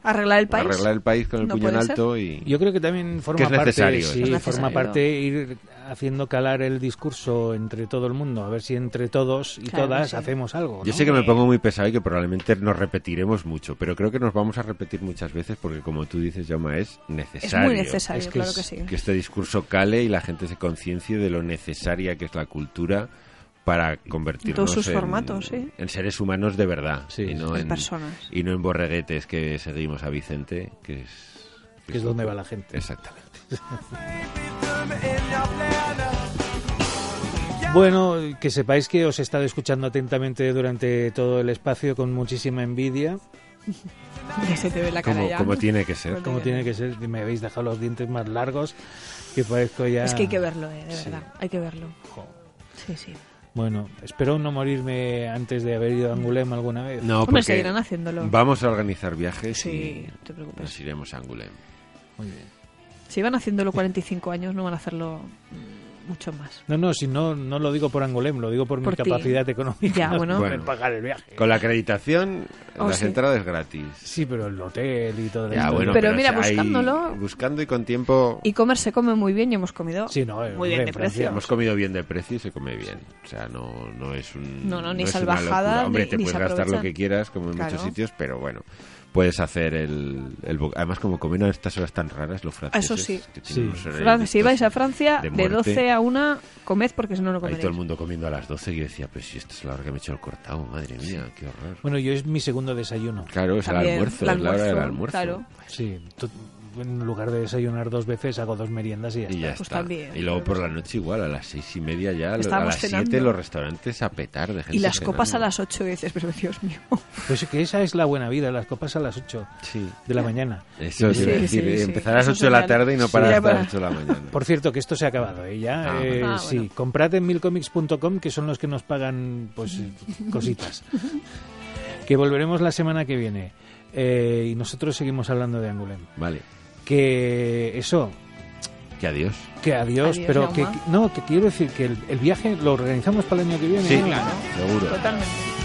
Arreglar el país. arreglar el país con el No puño en alto y Yo creo que también forma Que es parte, necesario, sí, es forma necesario. parte ir haciendo calar el discurso entre todo el mundo, a ver si entre todos y Claro, todas sí. hacemos algo. Yo ¿no? sé que me pongo muy pesado y que probablemente nos repetiremos mucho, pero creo que nos vamos a repetir muchas veces porque, como tú dices, Jaume, es Es necesario. muy necesario, Es que claro es- que sí. que este discurso cale y la gente se conciencie de lo necesaria que es la cultura para convertirnos todos sus en, formatos, sí. en seres humanos de verdad Sí, y no En en personas. y no en borreguetes que seguimos a Vicente que es Que es donde va la gente. exactamente Bueno, que sepáis que os he estado escuchando atentamente durante todo el espacio con muchísima envidia, Ya se te ve la cara como, tiene que ser como tiene que ser. Me habéis dejado los dientes más largos, que parezco ya... Es que hay que verlo, eh, de Sí. verdad. Hay que verlo. Sí, sí. Bueno, espero no morirme antes de haber ido a Angulem alguna vez. no Hombre, porque seguirán haciéndolo. vamos a organizar viajes Sí, y te preocupes. nos iremos a Angulem Muy bien. Si van haciéndolo 45 años, no van a hacerlo mm, mucho más. No, no, si no, no lo digo por Angulem, lo digo por, Por mi capacidad económica Ya, bueno. de Bueno. pagar el viaje. con la acreditación Oh, las sí. entradas gratis Sí, pero el hotel y todo ya bueno Pero mira, ahí, buscándolo- buscando y con tiempo Y comer se come muy bien y hemos comido Sí, no, eh, muy bien hombre, de precio. Hemos comido bien de precio y se come bien. O sea, no, no es un. No, no, ni una salvajada. Hombre, ni- te ni puedes gastar lo que quieras, como en Claro. muchos sitios, pero bueno. Puedes hacer el, el además como comen a estas horas tan raras los franceses Eso sí. que Sí. Fran- si vais a Francia, de de, muerte. 12 a 1, comed porque si no, no ahí comeréis. todo el mundo comiendo a las 12 y yo decía pues si esta es la hora que me he hecho el cortado madre mía qué horror Bueno, yo es mi segundo desayuno. claro es También, el almuerzo el es la hora del almuerzo, almuerzo claro. Sí, en lugar de desayunar dos veces hago dos meriendas y ya y está. ya Pues está también, y luego por la noche igual a las seis y media ya a las cenando. siete los restaurantes a petar de gente Y las copas a las 8 y dices, pero Dios mío. Pues que esa es la buena vida, las copas a las 8 sí de la mañana. eso Sí, decir sí, sí. empezar a las 8 de la tarde y no parar hasta para- las 8 de la mañana Por cierto, que esto se ha acabado, ¿eh? Ya, Ah, eh. Ah, sí, bueno. comprad en milcomics.com, que son los que nos pagan, pues, eh, cositas. que volveremos la semana que viene. Eh, y nosotros seguimos hablando de Angoulême. vale Que eso, que adiós que adiós, Adiós, pero que, no, que quiero decir que el, el viaje lo organizamos para el año que viene. sí ¿no? seguro Totalmente.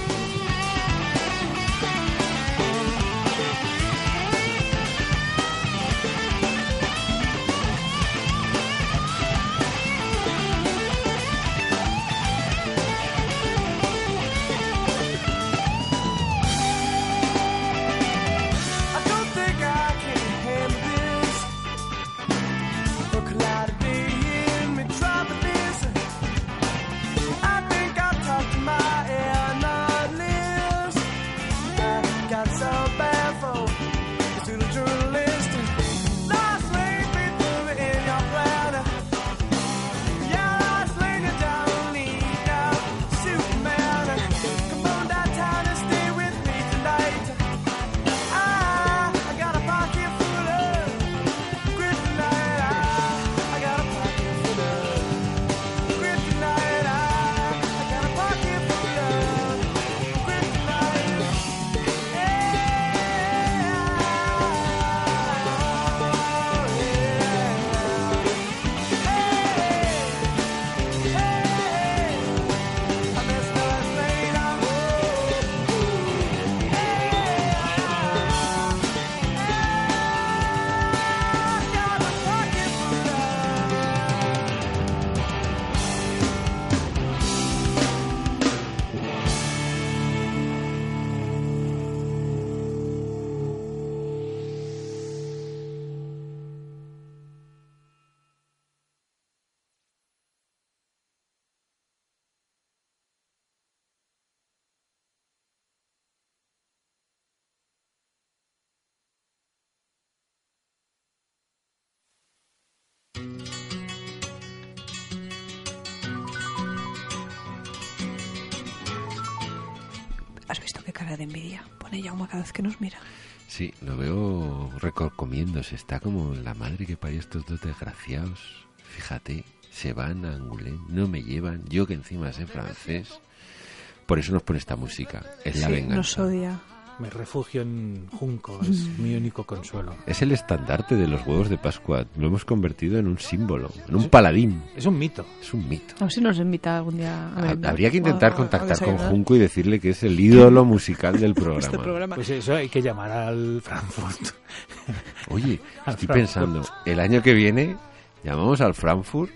¿Has visto qué cara de envidia pone Jaume cada vez que nos mira? Sí, lo veo recorcomiéndose. Está como la madre que parió estos dos desgraciados. Fíjate, se van a Angoulême, no me llevan. Yo que encima sé francés. Por eso nos pone esta música. Es la Sí, venganza. nos odia. Me refugio en Junco, es mi único consuelo. Es el estandarte de los huevos de Pascua. Lo hemos convertido en un símbolo, en un paladín. Es un mito. Es un mito. A ver si nos invita algún día a Ha- merendar. Habría que intentar contactar con. Junco y decirle que es el ídolo musical del programa. Este programa. Pues eso, hay que llamar al Frankfurt. Oye, Al estoy Frankfurt. pensando, el año que viene llamamos al Frankfurt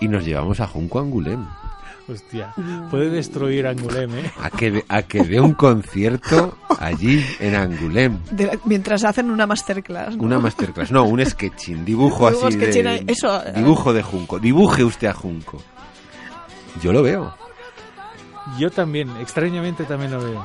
y nos llevamos a Junco Angulem. Hostia, puede destruir Angoulême, ¿eh? A que, a que dé un concierto allí en Angulem. De- mientras hacen una masterclass. ¿no? Una masterclass, no, un sketching, dibujo así sketching de, eso, eh. dibujo de Junco, dibuje usted a Junco. Yo lo veo. Yo también, extrañamente también lo veo.